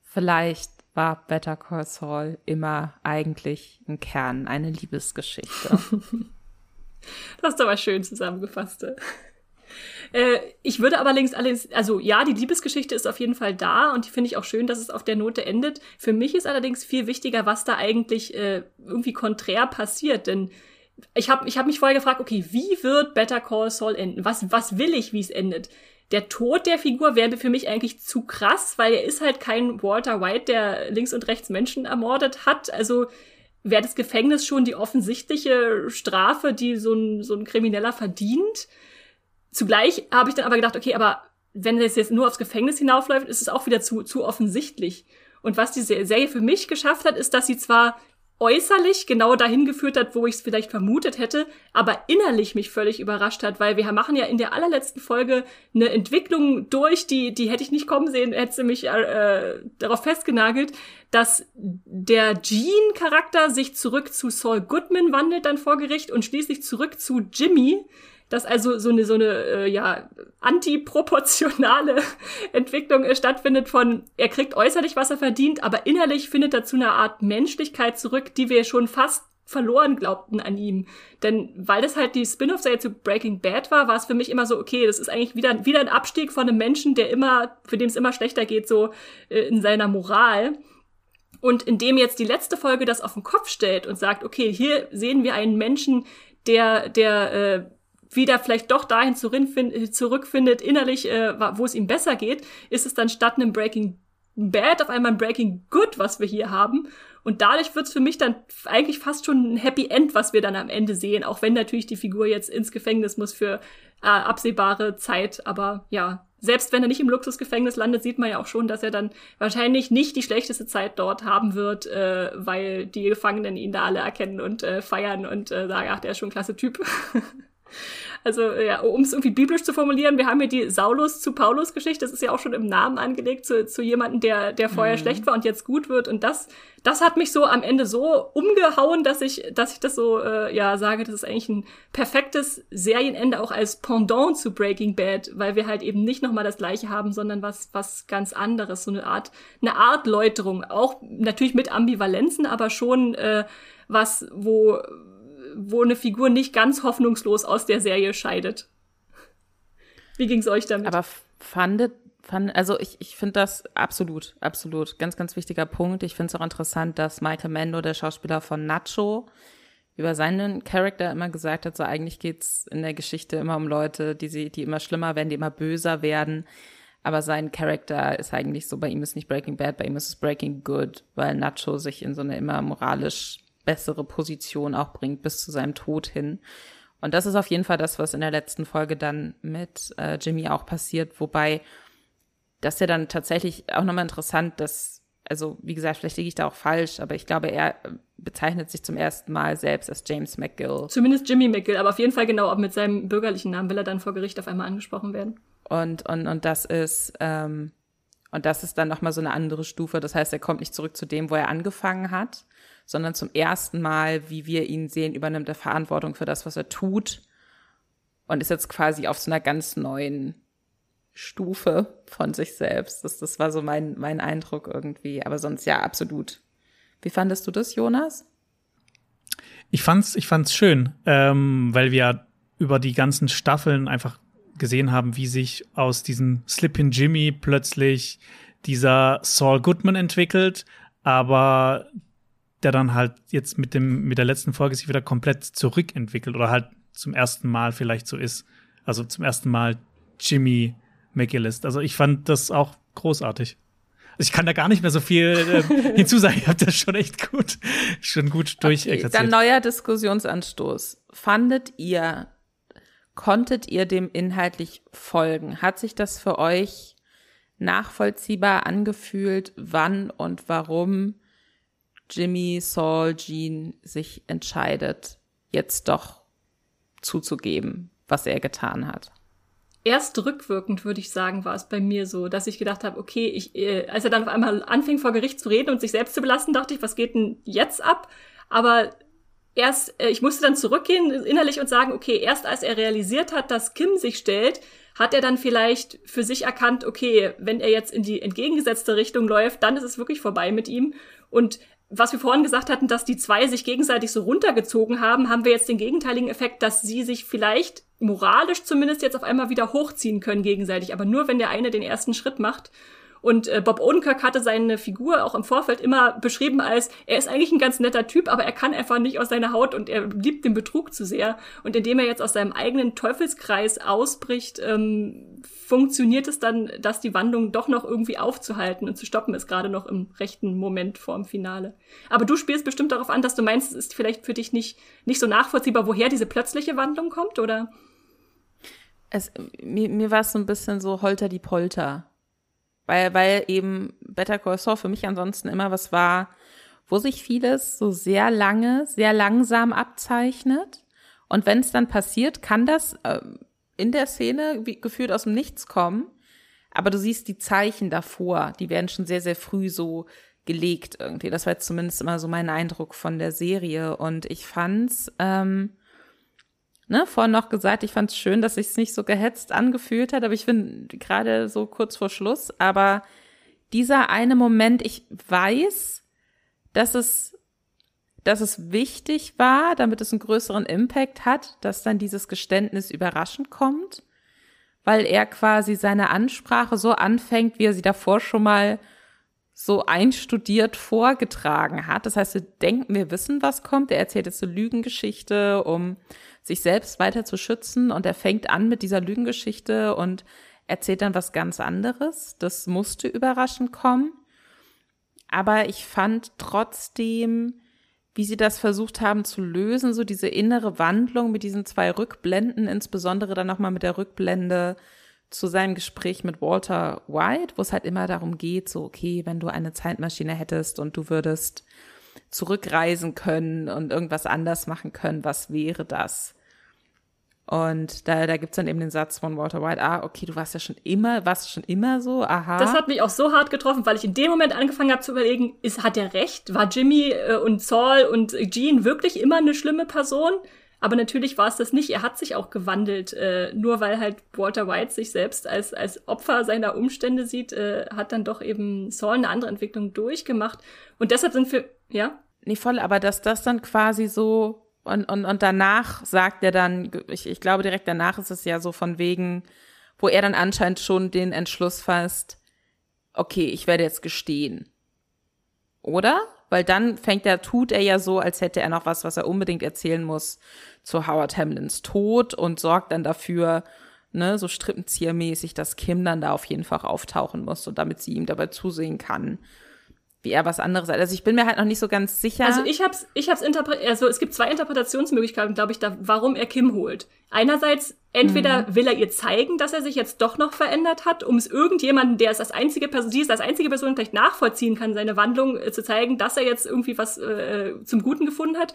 vielleicht war Better Call Saul immer eigentlich im Kern eine Liebesgeschichte. *laughs* das ist aber schön zusammengefasst. Äh, ich würde aber allerdings alles, also ja, die Liebesgeschichte ist auf jeden Fall da und die finde ich auch schön, dass es auf der Note endet. Für mich ist allerdings viel wichtiger, was da eigentlich äh, irgendwie konträr passiert, denn ich habe ich hab mich vorher gefragt, okay, wie wird Better Call Saul enden? Was, was will ich, wie es endet? Der Tod der Figur wäre für mich eigentlich zu krass, weil er ist halt kein Walter White, der links und rechts Menschen ermordet hat. Also wäre das Gefängnis schon die offensichtliche Strafe, die so ein, so ein Krimineller verdient. Zugleich habe ich dann aber gedacht, okay, aber wenn es jetzt nur aufs Gefängnis hinaufläuft, ist es auch wieder zu, zu offensichtlich. Und was die Serie für mich geschafft hat, ist, dass sie zwar äußerlich genau dahin geführt hat, wo ich es vielleicht vermutet hätte, aber innerlich mich völlig überrascht hat, weil wir machen ja in der allerletzten Folge eine Entwicklung durch, die, die hätte ich nicht kommen sehen, hätte sie mich äh, darauf festgenagelt, dass der Jean-Charakter sich zurück zu Saul Goodman wandelt dann vor Gericht und schließlich zurück zu Jimmy, dass also so eine so eine äh, ja antiproportionale *laughs* Entwicklung äh, stattfindet von er kriegt äußerlich was er verdient, aber innerlich findet er zu einer Art Menschlichkeit zurück, die wir schon fast verloren glaubten an ihm. Denn weil das halt die Spin-off-Serie zu Breaking Bad war, war es für mich immer so, okay, das ist eigentlich wieder, wieder ein Abstieg von einem Menschen, der immer, für dem es immer schlechter geht, so äh, in seiner Moral. Und indem jetzt die letzte Folge das auf den Kopf stellt und sagt, okay, hier sehen wir einen Menschen, der, der äh, wieder vielleicht doch dahin zurückfindet, innerlich, äh, wo es ihm besser geht, ist es dann statt einem Breaking Bad auf einmal ein Breaking Good, was wir hier haben. Und dadurch wird's für mich dann eigentlich fast schon ein Happy End, was wir dann am Ende sehen, auch wenn natürlich die Figur jetzt ins Gefängnis muss für äh, absehbare Zeit. Aber ja, selbst wenn er nicht im Luxusgefängnis landet, sieht man ja auch schon, dass er dann wahrscheinlich nicht die schlechteste Zeit dort haben wird, äh, weil die Gefangenen ihn da alle erkennen und äh, feiern und äh, sagen, ach, der ist schon ein klasse Typ. *laughs* Also, ja, um es irgendwie biblisch zu formulieren, wir haben hier die Saulus zu Paulus Geschichte. Das ist ja auch schon im Namen angelegt zu, zu jemandem, der, der vorher mhm. schlecht war und jetzt gut wird. Und das, das hat mich so am Ende so umgehauen, dass ich, dass ich das so, äh, ja, sage, das ist eigentlich ein perfektes Serienende auch als Pendant zu Breaking Bad, weil wir halt eben nicht nochmal das Gleiche haben, sondern was, was ganz anderes. So eine Art, eine Art Läuterung. Auch natürlich mit Ambivalenzen, aber schon, äh, was, wo, wo eine Figur nicht ganz hoffnungslos aus der Serie scheidet. Wie ging's euch damit? Aber fandet, fand, also ich, ich finde das absolut, absolut, ganz, ganz wichtiger Punkt. Ich finde es auch interessant, dass Michael Mando, der Schauspieler von Nacho, über seinen Charakter immer gesagt hat, so eigentlich geht's in der Geschichte immer um Leute, die sie, die immer schlimmer werden, die immer böser werden. Aber sein Charakter ist eigentlich so, bei ihm ist nicht Breaking Bad, bei ihm ist es Breaking Good, weil Nacho sich in so eine immer moralisch bessere Position auch bringt bis zu seinem Tod hin. Und das ist auf jeden Fall das, was in der letzten Folge dann mit äh, Jimmy auch passiert, wobei das ja dann tatsächlich auch nochmal interessant, dass, also wie gesagt, vielleicht liege ich da auch falsch, aber ich glaube, er bezeichnet sich zum ersten Mal selbst als James McGill. Zumindest Jimmy McGill, aber auf jeden Fall genau, auch mit seinem bürgerlichen Namen will er dann vor Gericht auf einmal angesprochen werden. Und, und, und das ist, ähm, und das ist dann nochmal so eine andere Stufe. Das heißt, er kommt nicht zurück zu dem, wo er angefangen hat, sondern zum ersten Mal, wie wir ihn sehen, übernimmt er Verantwortung für das, was er tut und ist jetzt quasi auf so einer ganz neuen Stufe von sich selbst. Das, das war so mein, mein Eindruck irgendwie. Aber sonst ja, absolut. Wie fandest du das, Jonas? Ich fand's, ich fand's schön, ähm, weil wir über die ganzen Staffeln einfach gesehen haben, wie sich aus diesem Slippin' Jimmy plötzlich dieser Saul Goodman entwickelt, aber der dann halt jetzt mit dem mit der letzten Folge sich wieder komplett zurückentwickelt oder halt zum ersten Mal vielleicht so ist. Also zum ersten Mal Jimmy McGill ist. Also ich fand das auch großartig. Also ich kann da gar nicht mehr so viel äh, *laughs* hinzusagen. Ich habe das schon echt gut, schon gut durchexerziert. Okay, dann neuer Diskussionsanstoß. Fandet ihr, konntet ihr dem inhaltlich folgen? Hat sich das für euch nachvollziehbar angefühlt, wann und warum Jimmy, Saul, Jean sich entscheidet, jetzt doch zuzugeben, was er getan hat? erst rückwirkend, würde ich sagen, war es bei mir so, dass ich gedacht habe, okay, ich, äh, als er dann auf einmal anfing vor Gericht zu reden und sich selbst zu belasten, dachte ich, was geht denn jetzt ab? Aber erst, äh, ich musste dann zurückgehen innerlich und sagen, okay, erst als er realisiert hat, dass Kim sich stellt, hat er dann vielleicht für sich erkannt, okay, wenn er jetzt in die entgegengesetzte Richtung läuft, dann ist es wirklich vorbei mit ihm. Und was wir vorhin gesagt hatten, dass die zwei sich gegenseitig so runtergezogen haben, haben wir jetzt den gegenteiligen Effekt, dass sie sich vielleicht moralisch zumindest jetzt auf einmal wieder hochziehen können gegenseitig, aber nur wenn der eine den ersten Schritt macht. Und äh, Bob Odenkirk hatte seine Figur auch im Vorfeld immer beschrieben als, er ist eigentlich ein ganz netter Typ, aber er kann einfach nicht aus seiner Haut und er liebt den Betrug zu sehr. Und indem er jetzt aus seinem eigenen Teufelskreis ausbricht, ähm, funktioniert es dann, dass die Wandlung doch noch irgendwie aufzuhalten und zu stoppen ist, gerade noch im rechten Moment vorm Finale. Aber du spielst bestimmt darauf an, dass du meinst, es ist vielleicht für dich nicht, nicht so nachvollziehbar, woher diese plötzliche Wandlung kommt, oder? Es, mir, mir war es so ein bisschen so Holter die Polter. Weil, weil eben Better Call Saul für mich ansonsten immer was war, wo sich vieles so sehr lange, sehr langsam abzeichnet. Und wenn es dann passiert, kann das äh, in der Szene wie, gefühlt aus dem Nichts kommen. Aber du siehst die Zeichen davor, die werden schon sehr, sehr früh so gelegt irgendwie. Das war jetzt zumindest immer so mein Eindruck von der Serie. Und ich fand's, ähm, ne, vorhin noch gesagt, ich fand es schön, dass sich es nicht so gehetzt angefühlt hat, aber ich finde gerade so kurz vor Schluss, aber dieser eine Moment, ich weiß, dass es, dass es wichtig war, damit es einen größeren Impact hat, dass dann dieses Geständnis überraschend kommt, weil er quasi seine Ansprache so anfängt, wie er sie davor schon mal so einstudiert vorgetragen hat. Das heißt, wir denken, wir wissen, was kommt. Er erzählt jetzt eine Lügengeschichte, um sich selbst weiter zu schützen. Und er fängt an mit dieser Lügengeschichte und erzählt dann was ganz anderes. Das musste überraschend kommen. Aber ich fand trotzdem, wie sie das versucht haben zu lösen, so diese innere Wandlung mit diesen zwei Rückblenden, insbesondere dann nochmal mit der Rückblende zu seinem Gespräch mit Walter White, wo es halt immer darum geht, so, okay, wenn du eine Zeitmaschine hättest und du würdest zurückreisen können und irgendwas anders machen können, was wäre das? Und da, da gibt's dann eben den Satz von Walter White, ah, okay, du warst ja schon immer, warst schon immer so, aha. Das hat mich auch so hart getroffen, weil ich in dem Moment angefangen habe zu überlegen, ist, hat er recht? War Jimmy äh, und Saul und Jean wirklich immer eine schlimme Person? Aber natürlich war es das nicht. Er hat sich auch gewandelt. Äh, nur weil halt Walter White sich selbst als, als Opfer seiner Umstände sieht, äh, hat dann doch eben Saul eine andere Entwicklung durchgemacht. Und deshalb sind wir, ja? Nee, voll, aber dass das dann quasi so und, und, und danach sagt er dann, ich, ich glaube direkt danach ist es ja so von wegen, wo er dann anscheinend schon den Entschluss fasst, okay, ich werde jetzt gestehen. Oder? Weil dann fängt er, tut er ja so, als hätte er noch was, was er unbedingt erzählen muss zu Howard Hamlins Tod und sorgt dann dafür, ne, so strippenziehermäßig, dass Kim dann da auf jeden Fall auftauchen muss und damit sie ihm dabei zusehen kann, wie er was anderes sagt. Also ich bin mir halt noch nicht so ganz sicher. Also ich hab's, ich hab's interpretiert, also es gibt zwei Interpretationsmöglichkeiten, glaube ich, da, warum er Kim holt. Einerseits, entweder mhm. will er ihr zeigen, dass er sich jetzt doch noch verändert hat, um es irgendjemanden, der es als einzige Person, die es als einzige Person vielleicht nachvollziehen kann, seine Wandlung äh, zu zeigen, dass er jetzt irgendwie was äh, zum Guten gefunden hat.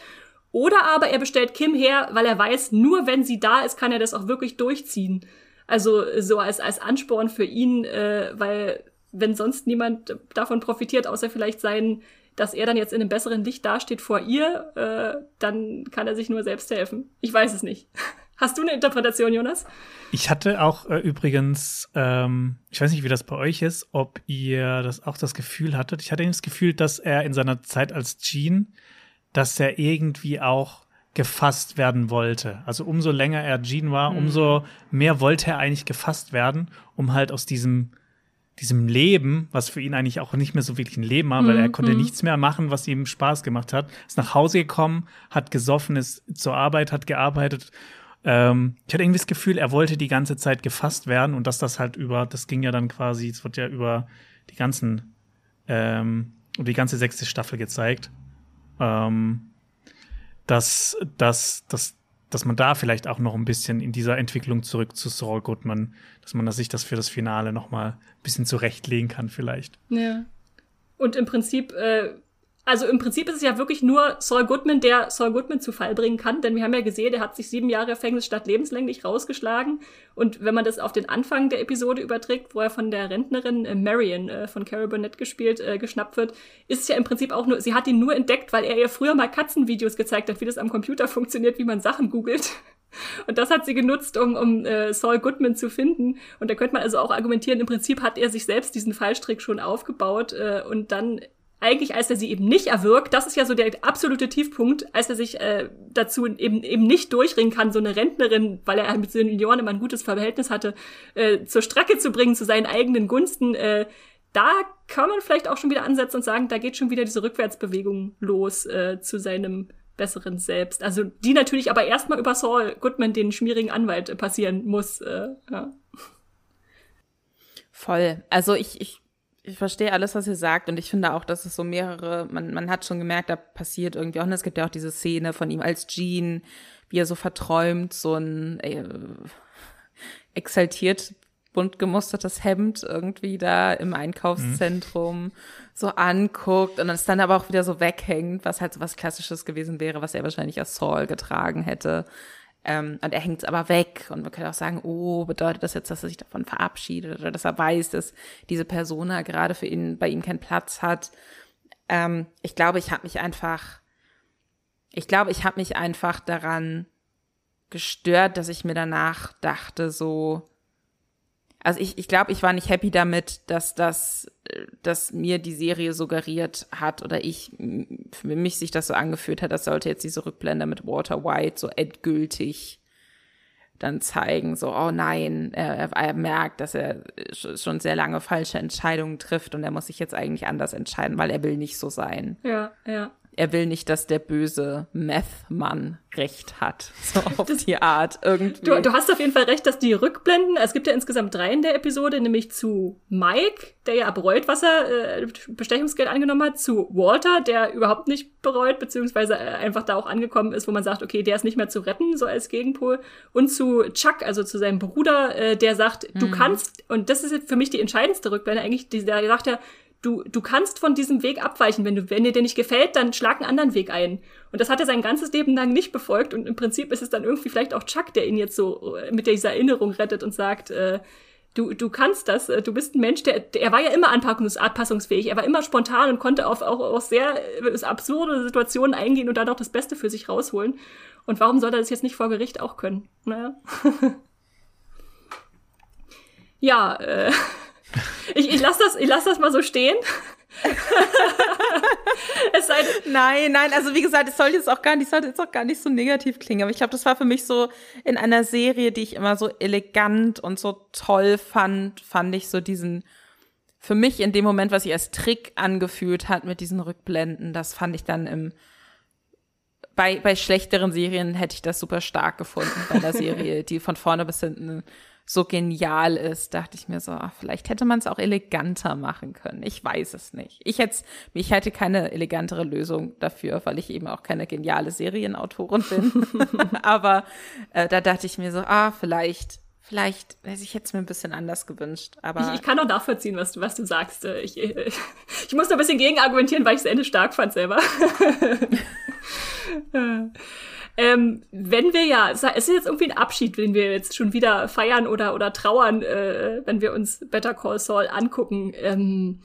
Oder aber er bestellt Kim her, weil er weiß, nur wenn sie da ist, kann er das auch wirklich durchziehen. Also so als, als Ansporn für ihn, äh, weil wenn sonst niemand davon profitiert, außer vielleicht sein, dass er dann jetzt in einem besseren Licht dasteht vor ihr, äh, dann kann er sich nur selbst helfen. Ich weiß es nicht. *laughs* Hast du eine Interpretation, Jonas? Ich hatte auch äh, übrigens, ähm, ich weiß nicht, wie das bei euch ist, ob ihr das auch das Gefühl hattet. Ich hatte das Gefühl, dass er in seiner Zeit als Gene, dass er irgendwie auch gefasst werden wollte. Also umso länger er Gene war, mhm. umso mehr wollte er eigentlich gefasst werden, um halt aus diesem diesem Leben, was für ihn eigentlich auch nicht mehr so wirklich ein Leben war, weil er mhm, konnte mhm. nichts mehr machen, was ihm Spaß gemacht hat. Ist nach Hause gekommen, hat gesoffen, ist zur Arbeit, hat gearbeitet. Ähm, ich hatte irgendwie das Gefühl, er wollte die ganze Zeit gefasst werden und dass das halt über, das ging ja dann quasi, es wird ja über die ganzen, ähm, die ganze sechste Staffel gezeigt. Ähm, dass, dass, dass dass man da vielleicht auch noch ein bisschen in dieser Entwicklung zurück zu Saul Goodman, dass man sich das für das Finale noch mal ein bisschen zurechtlegen kann vielleicht. Ja. Und im Prinzip äh, also im Prinzip ist es ja wirklich nur Saul Goodman, der Saul Goodman zu Fall bringen kann, denn wir haben ja gesehen, der hat sich sieben Jahre Gefängnis statt lebenslänglich rausgeschlagen. Und wenn man das auf den Anfang der Episode überträgt, wo er von der Rentnerin äh, Marion äh, von Carol Burnett gespielt, äh, geschnappt wird, ist es ja im Prinzip auch nur, sie hat ihn nur entdeckt, weil er ihr früher mal Katzenvideos gezeigt hat, wie das am Computer funktioniert, wie man Sachen googelt. *laughs* Und das hat sie genutzt, um, um äh, Saul Goodman zu finden. Und da könnte man also auch argumentieren, im Prinzip hat er sich selbst diesen Fallstrick schon aufgebaut äh, und dann eigentlich, als er sie eben nicht erwirkt, das ist ja so der absolute Tiefpunkt, als er sich äh, dazu eben eben nicht durchringen kann, so eine Rentnerin, weil er mit Senioren immer ein gutes Verhältnis hatte, äh, zur Strecke zu bringen, zu seinen eigenen Gunsten. Äh, da kann man vielleicht auch schon wieder ansetzen und sagen, da geht schon wieder diese Rückwärtsbewegung los äh, zu seinem besseren Selbst. Also die natürlich aber erstmal über Saul Goodman, den schmierigen Anwalt, äh, passieren muss. Äh, ja. Voll. Also ich, ich ich verstehe alles, was ihr sagt und ich finde auch, dass es so mehrere, man, man hat schon gemerkt, da passiert irgendwie auch, und es gibt ja auch diese Szene von ihm als Gene, wie er so verträumt, so ein äh, exaltiert bunt gemustertes Hemd irgendwie da im Einkaufszentrum mhm. so anguckt und es dann aber auch wieder so weghängt, was halt so was Klassisches gewesen wäre, was er wahrscheinlich als Saul getragen hätte. Ähm, und er hängt es aber weg. Und man könnte auch sagen, oh, bedeutet das jetzt, dass er sich davon verabschiedet oder dass er weiß, dass diese Persona gerade für ihn, bei ihm keinen Platz hat. Ähm, ich glaube, ich habe mich einfach, ich glaube, ich habe mich einfach daran gestört, dass ich mir danach dachte, so, also ich, ich glaube, ich war nicht happy damit, dass das, dass mir die Serie suggeriert hat oder ich, für mich sich das so angefühlt hat, das sollte jetzt diese Rückblende mit Walter White so endgültig dann zeigen, so, oh nein, er, er merkt, dass er schon sehr lange falsche Entscheidungen trifft und er muss sich jetzt eigentlich anders entscheiden, weil er will nicht so sein. Ja, ja er will nicht, dass der böse Meth-Mann recht hat. *laughs* So auf das, die Art irgendwie. Du, du, hast auf jeden Fall recht, dass die Rückblenden, es gibt ja insgesamt drei in der Episode, nämlich zu Mike, der ja bereut, was er äh, Bestechungsgeld angenommen hat, zu Walter, der überhaupt nicht bereut, beziehungsweise äh, einfach da auch angekommen ist, wo man sagt, okay, der ist nicht mehr zu retten, so als Gegenpol. Und zu Chuck, also zu seinem Bruder, äh, der sagt, mhm. du kannst, und das ist für mich die entscheidendste Rückblende eigentlich, der sagt ja, du, du kannst von diesem Weg abweichen. Wenn, du, wenn dir der nicht gefällt, dann schlag einen anderen Weg ein. Und das hat er sein ganzes Leben lang nicht befolgt. Und im Prinzip ist es dann irgendwie vielleicht auch Chuck, der ihn jetzt so äh, mit dieser Erinnerung rettet und sagt, äh, du, du kannst das, äh, du bist ein Mensch, der, der er war ja immer anpassungsfähig, er war immer spontan und konnte auf auch, auch sehr äh, absurde Situationen eingehen und dann auch das Beste für sich rausholen. Und warum soll er das jetzt nicht vor Gericht auch können? Naja. *laughs* ja, äh, ich, ich lasse das, ich lass das mal so stehen. *laughs* nein, nein, also wie gesagt, es soll jetzt auch gar nicht, sollte jetzt auch gar nicht so negativ klingen, aber ich glaube, das war für mich so in einer Serie, die ich immer so elegant und so toll fand, fand ich so diesen für mich in dem Moment, was sich als Trick angefühlt hat mit diesen Rückblenden, das fand ich dann im bei, bei schlechteren Serien hätte ich das super stark gefunden. Bei der Serie, *laughs* die von vorne bis hinten so genial ist, dachte ich mir so, ach, vielleicht hätte man es auch eleganter machen können. Ich weiß es nicht. Ich hätte, ich hätte keine elegantere Lösung dafür, weil ich eben auch keine geniale Serienautorin bin. *laughs* Aber äh, da dachte ich mir so, ah, vielleicht Vielleicht, also ich hätte es mir ein bisschen anders gewünscht, aber. Ich, ich kann auch nachvollziehen, was du, was du sagst. Äh, ich, ich, ich muss da ein bisschen gegen argumentieren, weil ich das Ende stark fand selber. *laughs* ähm, wenn wir ja, es ist jetzt irgendwie ein Abschied, den wir jetzt schon wieder feiern oder, oder trauern, äh, wenn wir uns Better Call Saul angucken. Ähm,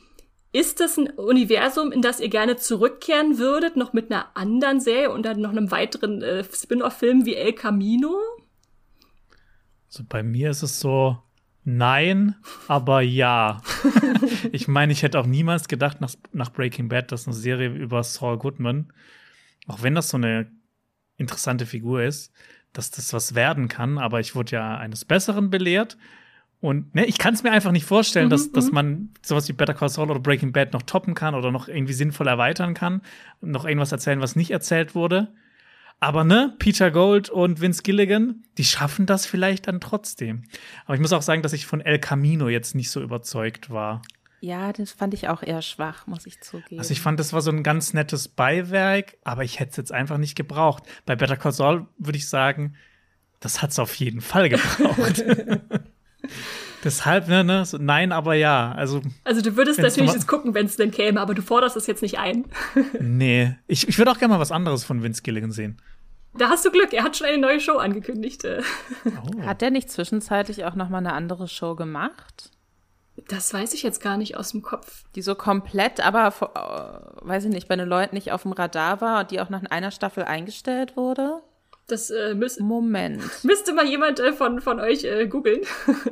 ist das ein Universum, in das ihr gerne zurückkehren würdet, noch mit einer anderen Serie und dann noch einem weiteren äh, Spin-off-Film wie El Camino? Also bei mir ist es so, nein, aber ja. *laughs* ich meine, ich hätte auch niemals gedacht nach, nach Breaking Bad, dass eine Serie über Saul Goodman, auch wenn das so eine interessante Figur ist, dass das was werden kann, aber ich wurde ja eines Besseren belehrt. Und ne, ich kann es mir einfach nicht vorstellen, mhm, dass, dass mhm. man sowas wie Better Call Saul oder Breaking Bad noch toppen kann oder noch irgendwie sinnvoll erweitern kann, noch irgendwas erzählen, was nicht erzählt wurde. Aber ne, Peter Gold und Vince Gilligan, die schaffen das vielleicht dann trotzdem. Aber ich muss auch sagen, dass ich von El Camino jetzt nicht so überzeugt war. Ja, das fand ich auch eher schwach, muss ich zugeben. Also ich fand, das war so ein ganz nettes Beiwerk, aber ich hätte es jetzt einfach nicht gebraucht. Bei Better Call Saul würde ich sagen, das hat es auf jeden Fall gebraucht. *laughs* Deshalb, ne, ne, so, nein, aber ja. Also, also du würdest natürlich jetzt gucken, wenn es denn käme, aber du forderst es jetzt nicht ein. *laughs* nee, ich, ich würde auch gerne mal was anderes von Vince Gilligan sehen. Da hast du Glück, er hat schon eine neue Show angekündigt. Oh. Hat er nicht zwischenzeitlich auch noch mal eine andere Show gemacht? Das weiß ich jetzt gar nicht aus dem Kopf. Die so komplett, aber äh, weiß ich nicht, bei den Leuten nicht auf dem Radar war und die auch nach einer Staffel eingestellt wurde? Das äh, müß Moment. *laughs* Müsste mal jemand äh, von, von euch äh, googeln. *laughs*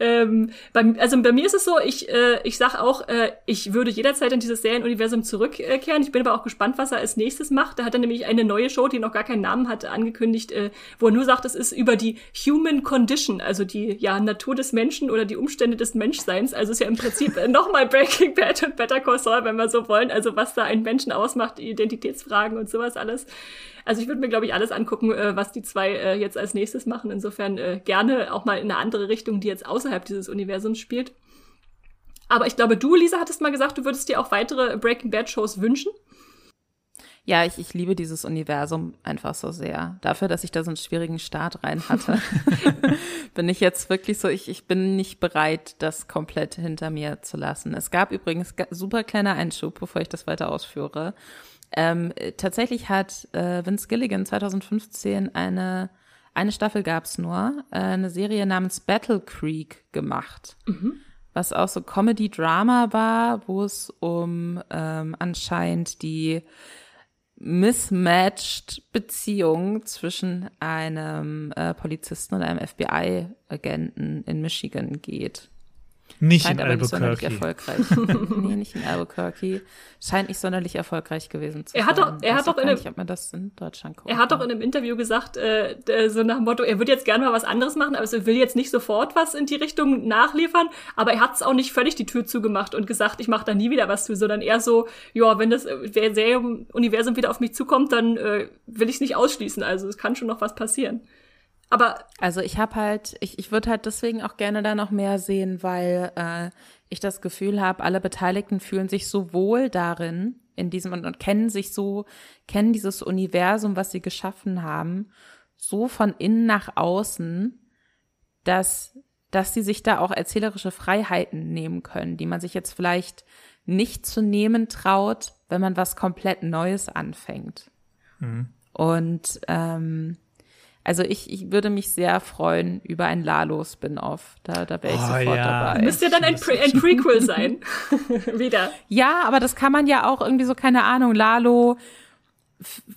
Ähm, bei, also bei mir ist es so, ich, äh, ich sag auch, äh, ich würde jederzeit in dieses Serienuniversum zurückkehren. Ich bin aber auch gespannt, was er als nächstes macht. Da hat er nämlich eine neue Show, die noch gar keinen Namen hat, angekündigt, äh, wo er nur sagt, es ist über die Human Condition, also die ja, Natur des Menschen oder die Umstände des Menschseins. Also ist ja im Prinzip äh, nochmal Breaking Bad und Better Call Saul, wenn wir so wollen. Also was da einen Menschen ausmacht, Identitätsfragen und sowas alles. Also ich würde mir, glaube ich, alles angucken, äh, was die zwei äh, jetzt als nächstes machen. Insofern äh, gerne auch mal in eine andere Richtung, die jetzt außerhalb dieses Universums spielt. Aber ich glaube, du, Lisa, hattest mal gesagt, du würdest dir auch weitere Breaking Bad Shows wünschen. Ja, ich, ich liebe dieses Universum einfach so sehr. Dafür, dass ich da so einen schwierigen Start rein hatte, *laughs* *laughs* bin ich jetzt wirklich so, ich, ich bin nicht bereit, das komplett hinter mir zu lassen. Es gab übrigens super kleiner Einschub, bevor ich das weiter ausführe. Ähm, tatsächlich hat äh, Vince Gilligan 2015 eine, eine Staffel gab's nur, äh, eine Serie namens Battle Creek gemacht. Mhm. Was auch so Comedy-Drama war, wo es um ähm, anscheinend die mismatched Beziehung zwischen einem äh, Polizisten und einem FBI-Agenten in Michigan geht. Nicht Scheint in Albuquerque. Nicht erfolgreich. *laughs* nee, nicht in Albuquerque. Scheint nicht sonderlich erfolgreich gewesen zu er hat sein. Doch, er hat doch in einem, nicht, ob man das in Deutschland guckt. Er hat doch in einem Interview gesagt, äh, so nach dem Motto, er würde jetzt gerne mal was anderes machen, aber er will jetzt nicht sofort was in die Richtung nachliefern, aber er hat es auch nicht völlig die Tür zugemacht und gesagt, ich mache da nie wieder was zu, sondern eher so, ja, wenn das Serienuniversum wieder auf mich zukommt, dann äh, will ich es nicht ausschließen. Also es kann schon noch was passieren. Aber also ich habe halt, ich, ich würde halt deswegen auch gerne da noch mehr sehen, weil äh, ich das Gefühl habe, alle Beteiligten fühlen sich so wohl darin, in diesem und, und kennen sich so, kennen dieses Universum, was sie geschaffen haben, so von innen nach außen, dass dass sie sich da auch erzählerische Freiheiten nehmen können, die man sich jetzt vielleicht nicht zu nehmen traut, wenn man was komplett Neues anfängt. Mhm. Und ähm, also ich, ich würde mich sehr freuen über ein Lalo-Spin-Off. Da, da wäre ich oh, sofort ja. dabei. Müsste dann ein, Pre ein Prequel sein. *laughs* Wieder. Ja, aber das kann man ja auch irgendwie so, keine Ahnung, Lalo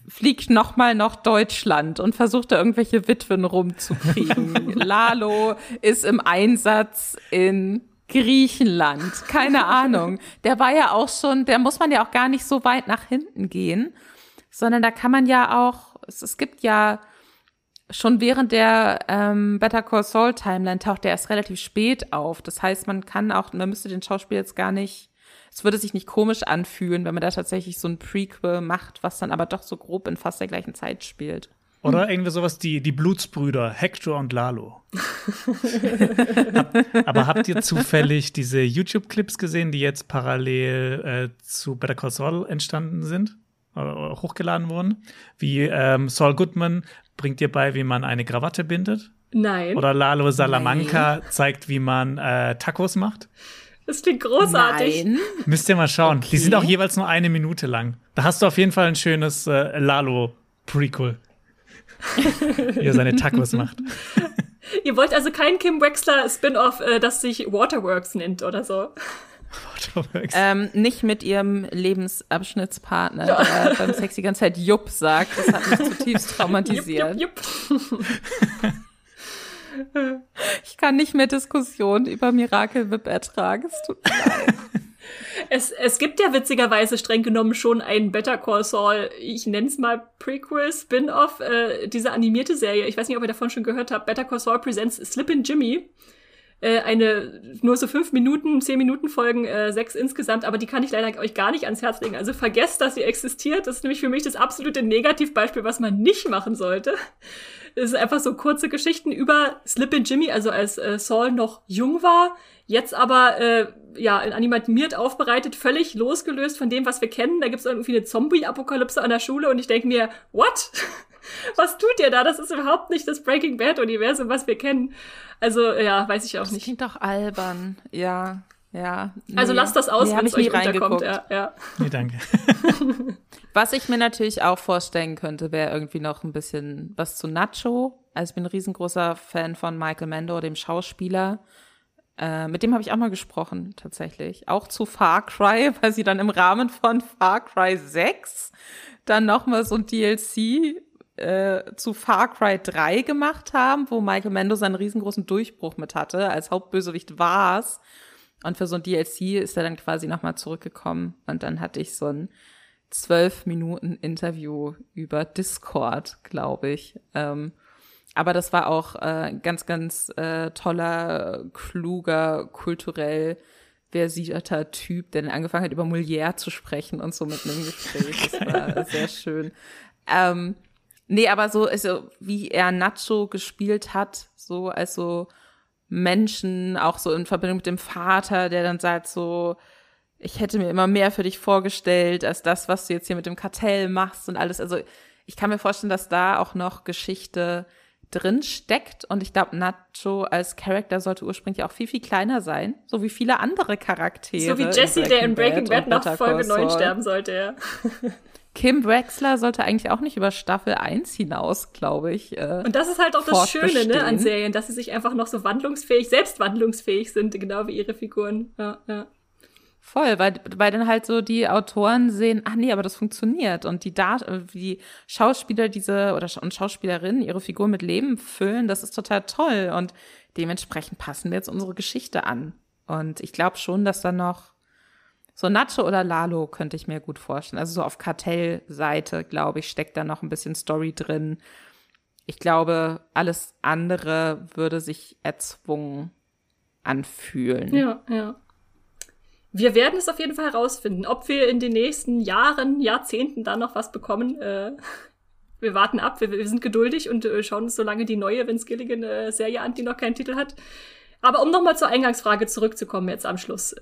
fliegt nochmal nach Deutschland und versucht da irgendwelche Witwen rumzukriegen. *laughs* Lalo ist im Einsatz in Griechenland, keine *laughs* Ahnung. Der war ja auch schon, der muss man ja auch gar nicht so weit nach hinten gehen, sondern da kann man ja auch, es, es gibt ja schon während der ähm, Better Call Saul Timeline taucht der erst relativ spät auf. Das heißt, man kann auch, man müsste den Schauspieler jetzt gar nicht, es würde sich nicht komisch anfühlen, wenn man da tatsächlich so ein Prequel macht, was dann aber doch so grob in fast der gleichen Zeit spielt. Oder irgendwie sowas, die, die Blutsbrüder, Hector und Lalo. Aber habt ihr zufällig diese YouTube-Clips gesehen, die jetzt parallel äh, zu Better Call Saul entstanden sind? Oder hochgeladen wurden? Wie ähm, Saul Goodman bringt dir bei, wie man eine Krawatte bindet. Nein. Oder Lalo Salamanca Nein. zeigt, wie man äh, Tacos macht. Das klingt großartig. Nein. Müsst ihr mal schauen. Okay. Die sind auch jeweils nur eine Minute lang. Da hast du auf jeden Fall ein schönes äh, Lalo-Prequel. wie er seine Tacos macht. *laughs* Ihr wollt also kein Kim Wexler Spin-off, äh, das sich Waterworks nennt oder so. Ähm, nicht mit ihrem Lebensabschnittspartner, der beim Sex die ganze Zeit Jupp sagt. Das hat mich *laughs* zutiefst traumatisiert. Jupp, jupp, jupp. Ich kann nicht mehr Diskussionen über Miracle Whip ertragen. Es tut mir leid. *laughs* Es, es gibt ja witzigerweise streng genommen schon ein Better Call Saul, ich nenne es mal Prequel, Spin-off, äh, diese animierte Serie. Ich weiß nicht, ob ihr davon schon gehört habt. Better Call Saul Presents Slippin' Jimmy äh, eine nur so fünf Minuten, zehn Minuten Folgen, äh, sechs insgesamt, aber die kann ich leider euch gar nicht ans Herz legen. Also vergesst, dass sie existiert. Das ist nämlich für mich das absolute Negativbeispiel, was man nicht machen sollte. Es ist einfach so kurze Geschichten über Slippin' Jimmy, also als äh, Saul noch jung war, jetzt aber äh, ja animiert aufbereitet, völlig losgelöst von dem, was wir kennen. Da gibt es irgendwie eine Zombie-Apokalypse an der Schule und ich denke mir, what? *laughs* was tut ihr da? Das ist überhaupt nicht das Breaking Bad-Universum, was wir kennen. Also, ja, weiß ich auch das nicht. Das klingt doch albern. Ja, ja. Nee. Also lasst das aus, nee, wenn es euch unterkommt. Ja, ja. Nee, danke. *laughs* *laughs* was ich mir natürlich auch vorstellen könnte, wäre irgendwie noch ein bisschen was zu Nacho. Also ich bin ein riesengroßer Fan von Michael Mando, dem Schauspieler. Äh, mit dem habe ich auch mal gesprochen, tatsächlich. Auch zu Far Cry, *laughs* weil sie dann im Rahmen von Far Cry 6 dann noch mal so ein DLC äh, zu Far Cry 3 gemacht haben, wo Michael Mando seinen riesengroßen Durchbruch mit hatte. Als Hauptbösewicht war's. Und für so ein DLC ist er dann quasi nochmal zurückgekommen. Und dann hatte ich so ein zwölf Minuten Interview über Discord, glaube ich. Ähm, aber das war auch äh, ganz, ganz äh, toller, kluger, kulturell versierter Typ, der dann angefangen hat, über Molière zu sprechen und so mit einem Gespräch. Das war *laughs* sehr schön. Ähm, Nee, aber so, also, wie er Nacho gespielt hat, so als so Menschen, auch so in Verbindung mit dem Vater, der dann sagt so, ich hätte mir immer mehr für dich vorgestellt, als das, was du jetzt hier mit dem Kartell machst und alles. Also ich kann mir vorstellen, dass da auch noch Geschichte drin steckt. Und ich glaube, Nacho als Charakter sollte ursprünglich auch viel, viel kleiner sein. So wie viele andere Charaktere. So wie Jesse, der in Breaking Bad, Bad nach Folge 9 sterben sollte, ja. *laughs* Kim Wexler sollte eigentlich auch nicht über Staffel 1 hinaus, glaube ich. Äh, und das ist halt auch das Schöne ne, an Serien, dass sie sich einfach noch so wandlungsfähig, selbst wandlungsfähig sind, genau wie ihre Figuren. Ja, ja. Voll, weil, weil dann halt so die Autoren sehen, ach nee, aber das funktioniert. Und die, da die Schauspieler diese oder und Schauspielerinnen ihre Figur mit Leben füllen, das ist total toll. Und dementsprechend passen wir jetzt unsere Geschichte an. Und ich glaube schon, dass da noch so Nacho oder Lalo könnte ich mir gut vorstellen. Also so auf Kartellseite, glaube ich, steckt da noch ein bisschen Story drin. Ich glaube, alles andere würde sich erzwungen anfühlen. Ja, ja. Wir werden es auf jeden Fall herausfinden, ob wir in den nächsten Jahren, Jahrzehnten da noch was bekommen. Äh, *laughs* wir warten ab, wir, wir sind geduldig und äh, schauen uns so lange die neue Vince Gilligan äh, Serie an, die noch keinen Titel hat. Aber um nochmal zur Eingangsfrage zurückzukommen jetzt am Schluss.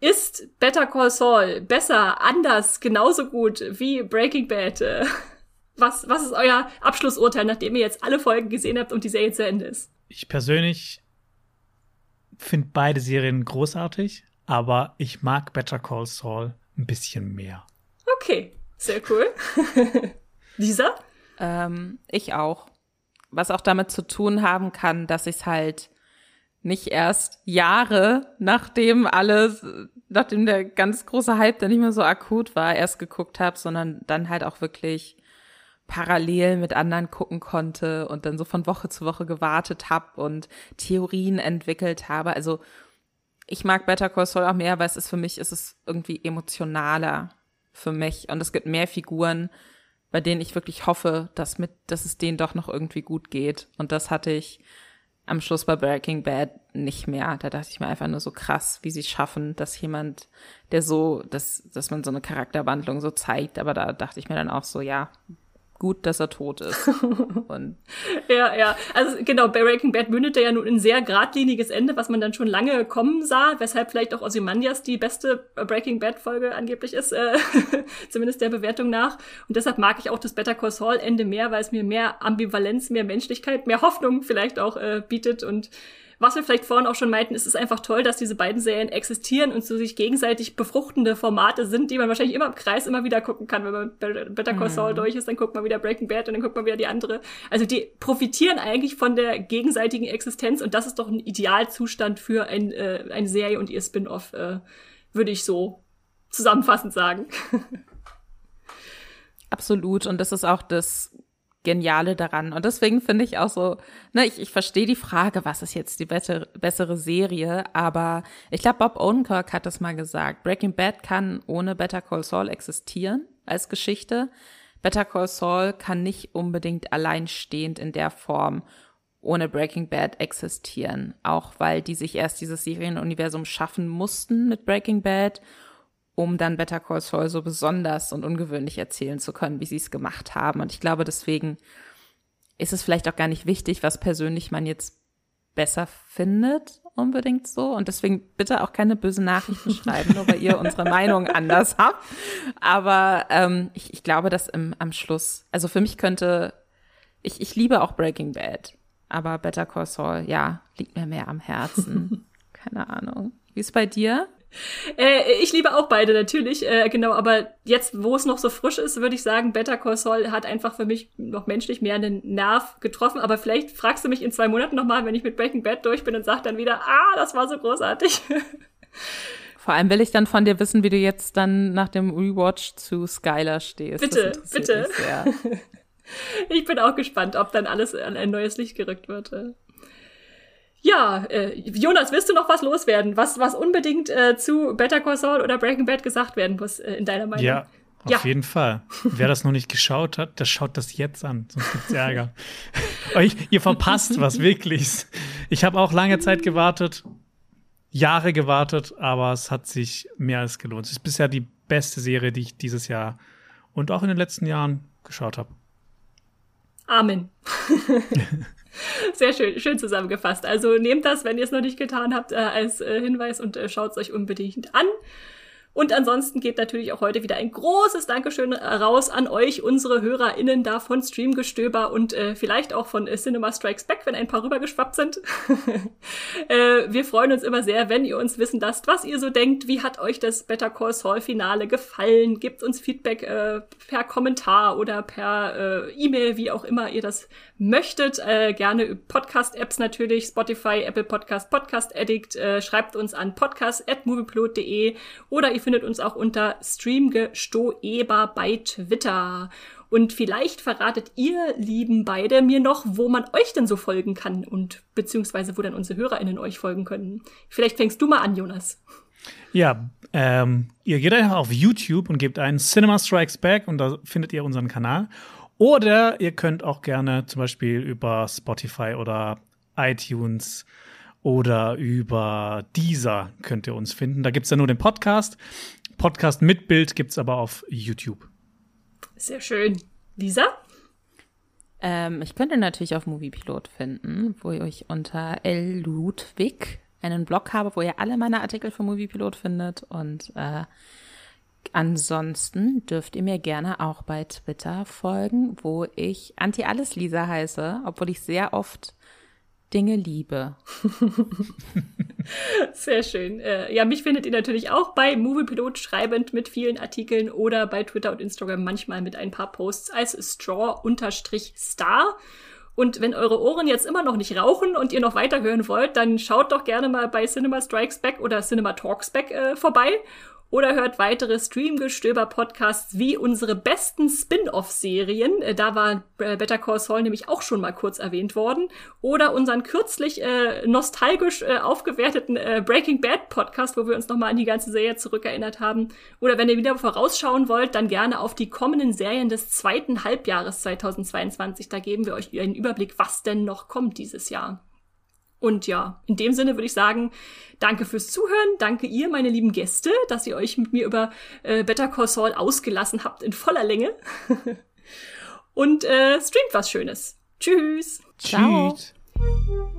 Ist Better Call Saul besser, anders, genauso gut wie Breaking Bad? Äh, *laughs* was, was ist euer Abschlussurteil, nachdem ihr jetzt alle Folgen gesehen habt und die Serie zu Ende ist? Ich persönlich finde beide Serien großartig, aber ich mag Better Call Saul ein bisschen mehr. Okay, sehr cool. *laughs* Lisa? Ähm, ich auch. Was auch damit zu tun haben kann, dass ich es halt nicht erst Jahre, nachdem alles, nachdem der ganz große Hype dann nicht mehr so akut war, erst geguckt habe, sondern dann halt auch wirklich parallel mit anderen gucken konnte und dann so von Woche zu Woche gewartet habe und Theorien entwickelt habe. Also ich mag Better Call Saul auch mehr, weil es ist für mich, ist es irgendwie emotionaler für mich und es gibt mehr Figuren, bei denen ich wirklich hoffe, dass mit, dass es denen doch noch irgendwie gut geht. Und das hatte ich am Schluss bei Breaking Bad nicht mehr. Da dachte ich mir einfach nur so krass, wie sie schaffen, dass jemand, der so, dass, dass man so eine Charakterwandlung so zeigt. Aber da dachte ich mir dann auch so, ja, gut, dass er tot ist. *laughs* Und ja, ja. Also genau, bei Breaking Bad mündete ja nun ein sehr geradliniges Ende, was man dann schon lange kommen sah, weshalb vielleicht auch Ozymandias die beste Breaking Bad Folge angeblich ist, äh, *laughs* zumindest der Bewertung nach. Und deshalb mag ich auch das Better Call Saul Ende mehr, weil es mir mehr Ambivalenz, mehr Menschlichkeit, mehr Hoffnung vielleicht auch äh, bietet und was wir vielleicht vorhin auch schon meinten, ist es einfach toll, dass diese beiden Serien existieren und so sich gegenseitig befruchtende Formate sind, die man wahrscheinlich immer im Kreis immer wieder gucken kann. Wenn man Better Call Saul mhm. durch ist, dann guckt man wieder Breaking Bad und dann guckt man wieder die andere. Also die profitieren eigentlich von der gegenseitigen Existenz und das ist doch ein Idealzustand für ein, äh, eine Serie und ihr Spin-off, äh, würde ich so zusammenfassend sagen. *laughs* Absolut. Und das ist auch das Geniale daran. Und deswegen finde ich auch so, ne, ich, ich verstehe die Frage, was ist jetzt die bessere, bessere Serie, aber ich glaube, Bob Odenkirk hat das mal gesagt. Breaking Bad kann ohne Better Call Saul existieren als Geschichte. Better Call Saul kann nicht unbedingt alleinstehend in der Form ohne Breaking Bad existieren. Auch weil die sich erst dieses Serienuniversum schaffen mussten mit Breaking Bad um dann Better Call Saul so besonders und ungewöhnlich erzählen zu können, wie sie es gemacht haben. Und ich glaube, deswegen ist es vielleicht auch gar nicht wichtig, was persönlich man jetzt besser findet, unbedingt so. Und deswegen bitte auch keine bösen Nachrichten *laughs* schreiben, nur weil ihr unsere Meinung anders *laughs* habt. Aber ähm, ich, ich glaube, dass im, am Schluss, also für mich könnte, ich, ich liebe auch Breaking Bad, aber Better Call Saul, ja, liegt mir mehr am Herzen. *laughs* Keine Ahnung. Wie ist bei dir? *laughs* Äh, ich liebe auch beide natürlich, äh, genau, aber jetzt, wo es noch so frisch ist, würde ich sagen, Better Call Saul hat einfach für mich noch menschlich mehr einen Nerv getroffen, aber vielleicht fragst du mich in zwei Monaten nochmal, wenn ich mit Breaking Bad durch bin und sag dann wieder, ah, das war so großartig. *laughs* Vor allem will ich dann von dir wissen, wie du jetzt dann nach dem Rewatch zu Skylar stehst. Bitte, bitte. *laughs* Ich bin auch gespannt, ob dann alles an ein neues Licht gerückt wird. Ja, äh, Jonas, willst du noch was loswerden? Was, was unbedingt äh, zu Better Call Saul oder Breaking Bad gesagt werden muss, äh, in deiner Meinung? Ja, auf ja. jeden Fall. Wer das noch nicht geschaut hat, der schaut das jetzt an, sonst gibt's Ärger. *laughs* Euch, ihr verpasst was, wirklich. Ich habe auch lange Zeit gewartet, Jahre gewartet, aber es hat sich mehr als gelohnt. Es ist bisher die beste Serie, die ich dieses Jahr und auch in den letzten Jahren geschaut habe. Amen. *laughs* *laughs* Sehr schön, schön zusammengefasst. Also nehmt das, wenn ihr es noch nicht getan habt, äh, als äh, Hinweis und äh, schaut es euch unbedingt an. Und ansonsten geht natürlich auch heute wieder ein großes Dankeschön raus an euch, unsere HörerInnen da von Streamgestöber und äh, vielleicht auch von äh, Cinema Strikes Back, wenn ein paar rübergeschwappt sind. *laughs* äh, wir freuen uns immer sehr, wenn ihr uns wissen lasst, was ihr so denkt. Wie hat euch das Better Call Saul Finale gefallen? Gebt uns Feedback äh, per Kommentar oder per äh, E-Mail, wie auch immer ihr das möchtet. Äh, gerne Podcast-Apps natürlich, Spotify, Apple Podcast, Podcast Addict. Äh, schreibt uns an podcast.movieplot.de oder ihr findet uns auch unter Streamgestoeber bei Twitter. Und vielleicht verratet ihr, lieben beide, mir noch, wo man euch denn so folgen kann und beziehungsweise wo dann unsere HörerInnen euch folgen können. Vielleicht fängst du mal an, Jonas. Ja, ähm, ihr geht einfach auf YouTube und gebt einen Cinema Strikes Back und da findet ihr unseren Kanal. Oder ihr könnt auch gerne zum Beispiel über Spotify oder iTunes oder über Deezer könnt ihr uns finden. Da gibt es ja nur den Podcast. Podcast mit Bild gibt es aber auf YouTube. Sehr schön. Lisa? Ähm, ich könnte natürlich auf Moviepilot finden, wo ich unter L. Ludwig einen Blog habe, wo ihr alle meine Artikel für Moviepilot findet. Und äh, ansonsten dürft ihr mir gerne auch bei Twitter folgen, wo ich Anti-Alles-Lisa heiße, obwohl ich sehr oft Dinge liebe. *laughs* Sehr schön. Äh, ja, mich findet ihr natürlich auch bei Moviepilot schreibend mit vielen Artikeln oder bei Twitter und Instagram manchmal mit ein paar Posts als straw-star. Und wenn eure Ohren jetzt immer noch nicht rauchen und ihr noch weiterhören wollt, dann schaut doch gerne mal bei Cinema Strikes Back oder Cinema Talks Back äh, vorbei oder hört weitere Streamgestöber-Podcasts wie unsere besten Spin-off-Serien. Äh, da war äh, Better Call Saul nämlich auch schon mal kurz erwähnt worden. Oder unseren kürzlich äh, nostalgisch äh, aufgewerteten äh, Breaking Bad Podcast, wo wir uns nochmal an die ganze Serie zurückerinnert haben. Oder wenn ihr wieder vorausschauen wollt, dann gerne auf die kommenden Serien des zweiten Halbjahres 2022. Da geben wir euch einen Überblick, was denn noch kommt dieses Jahr. Und ja, in dem Sinne würde ich sagen, danke fürs Zuhören, danke ihr, meine lieben Gäste, dass ihr euch mit mir über äh, Better Call Saul ausgelassen habt in voller Länge. *laughs* Und äh, streamt was Schönes. Tschüss. Ciao.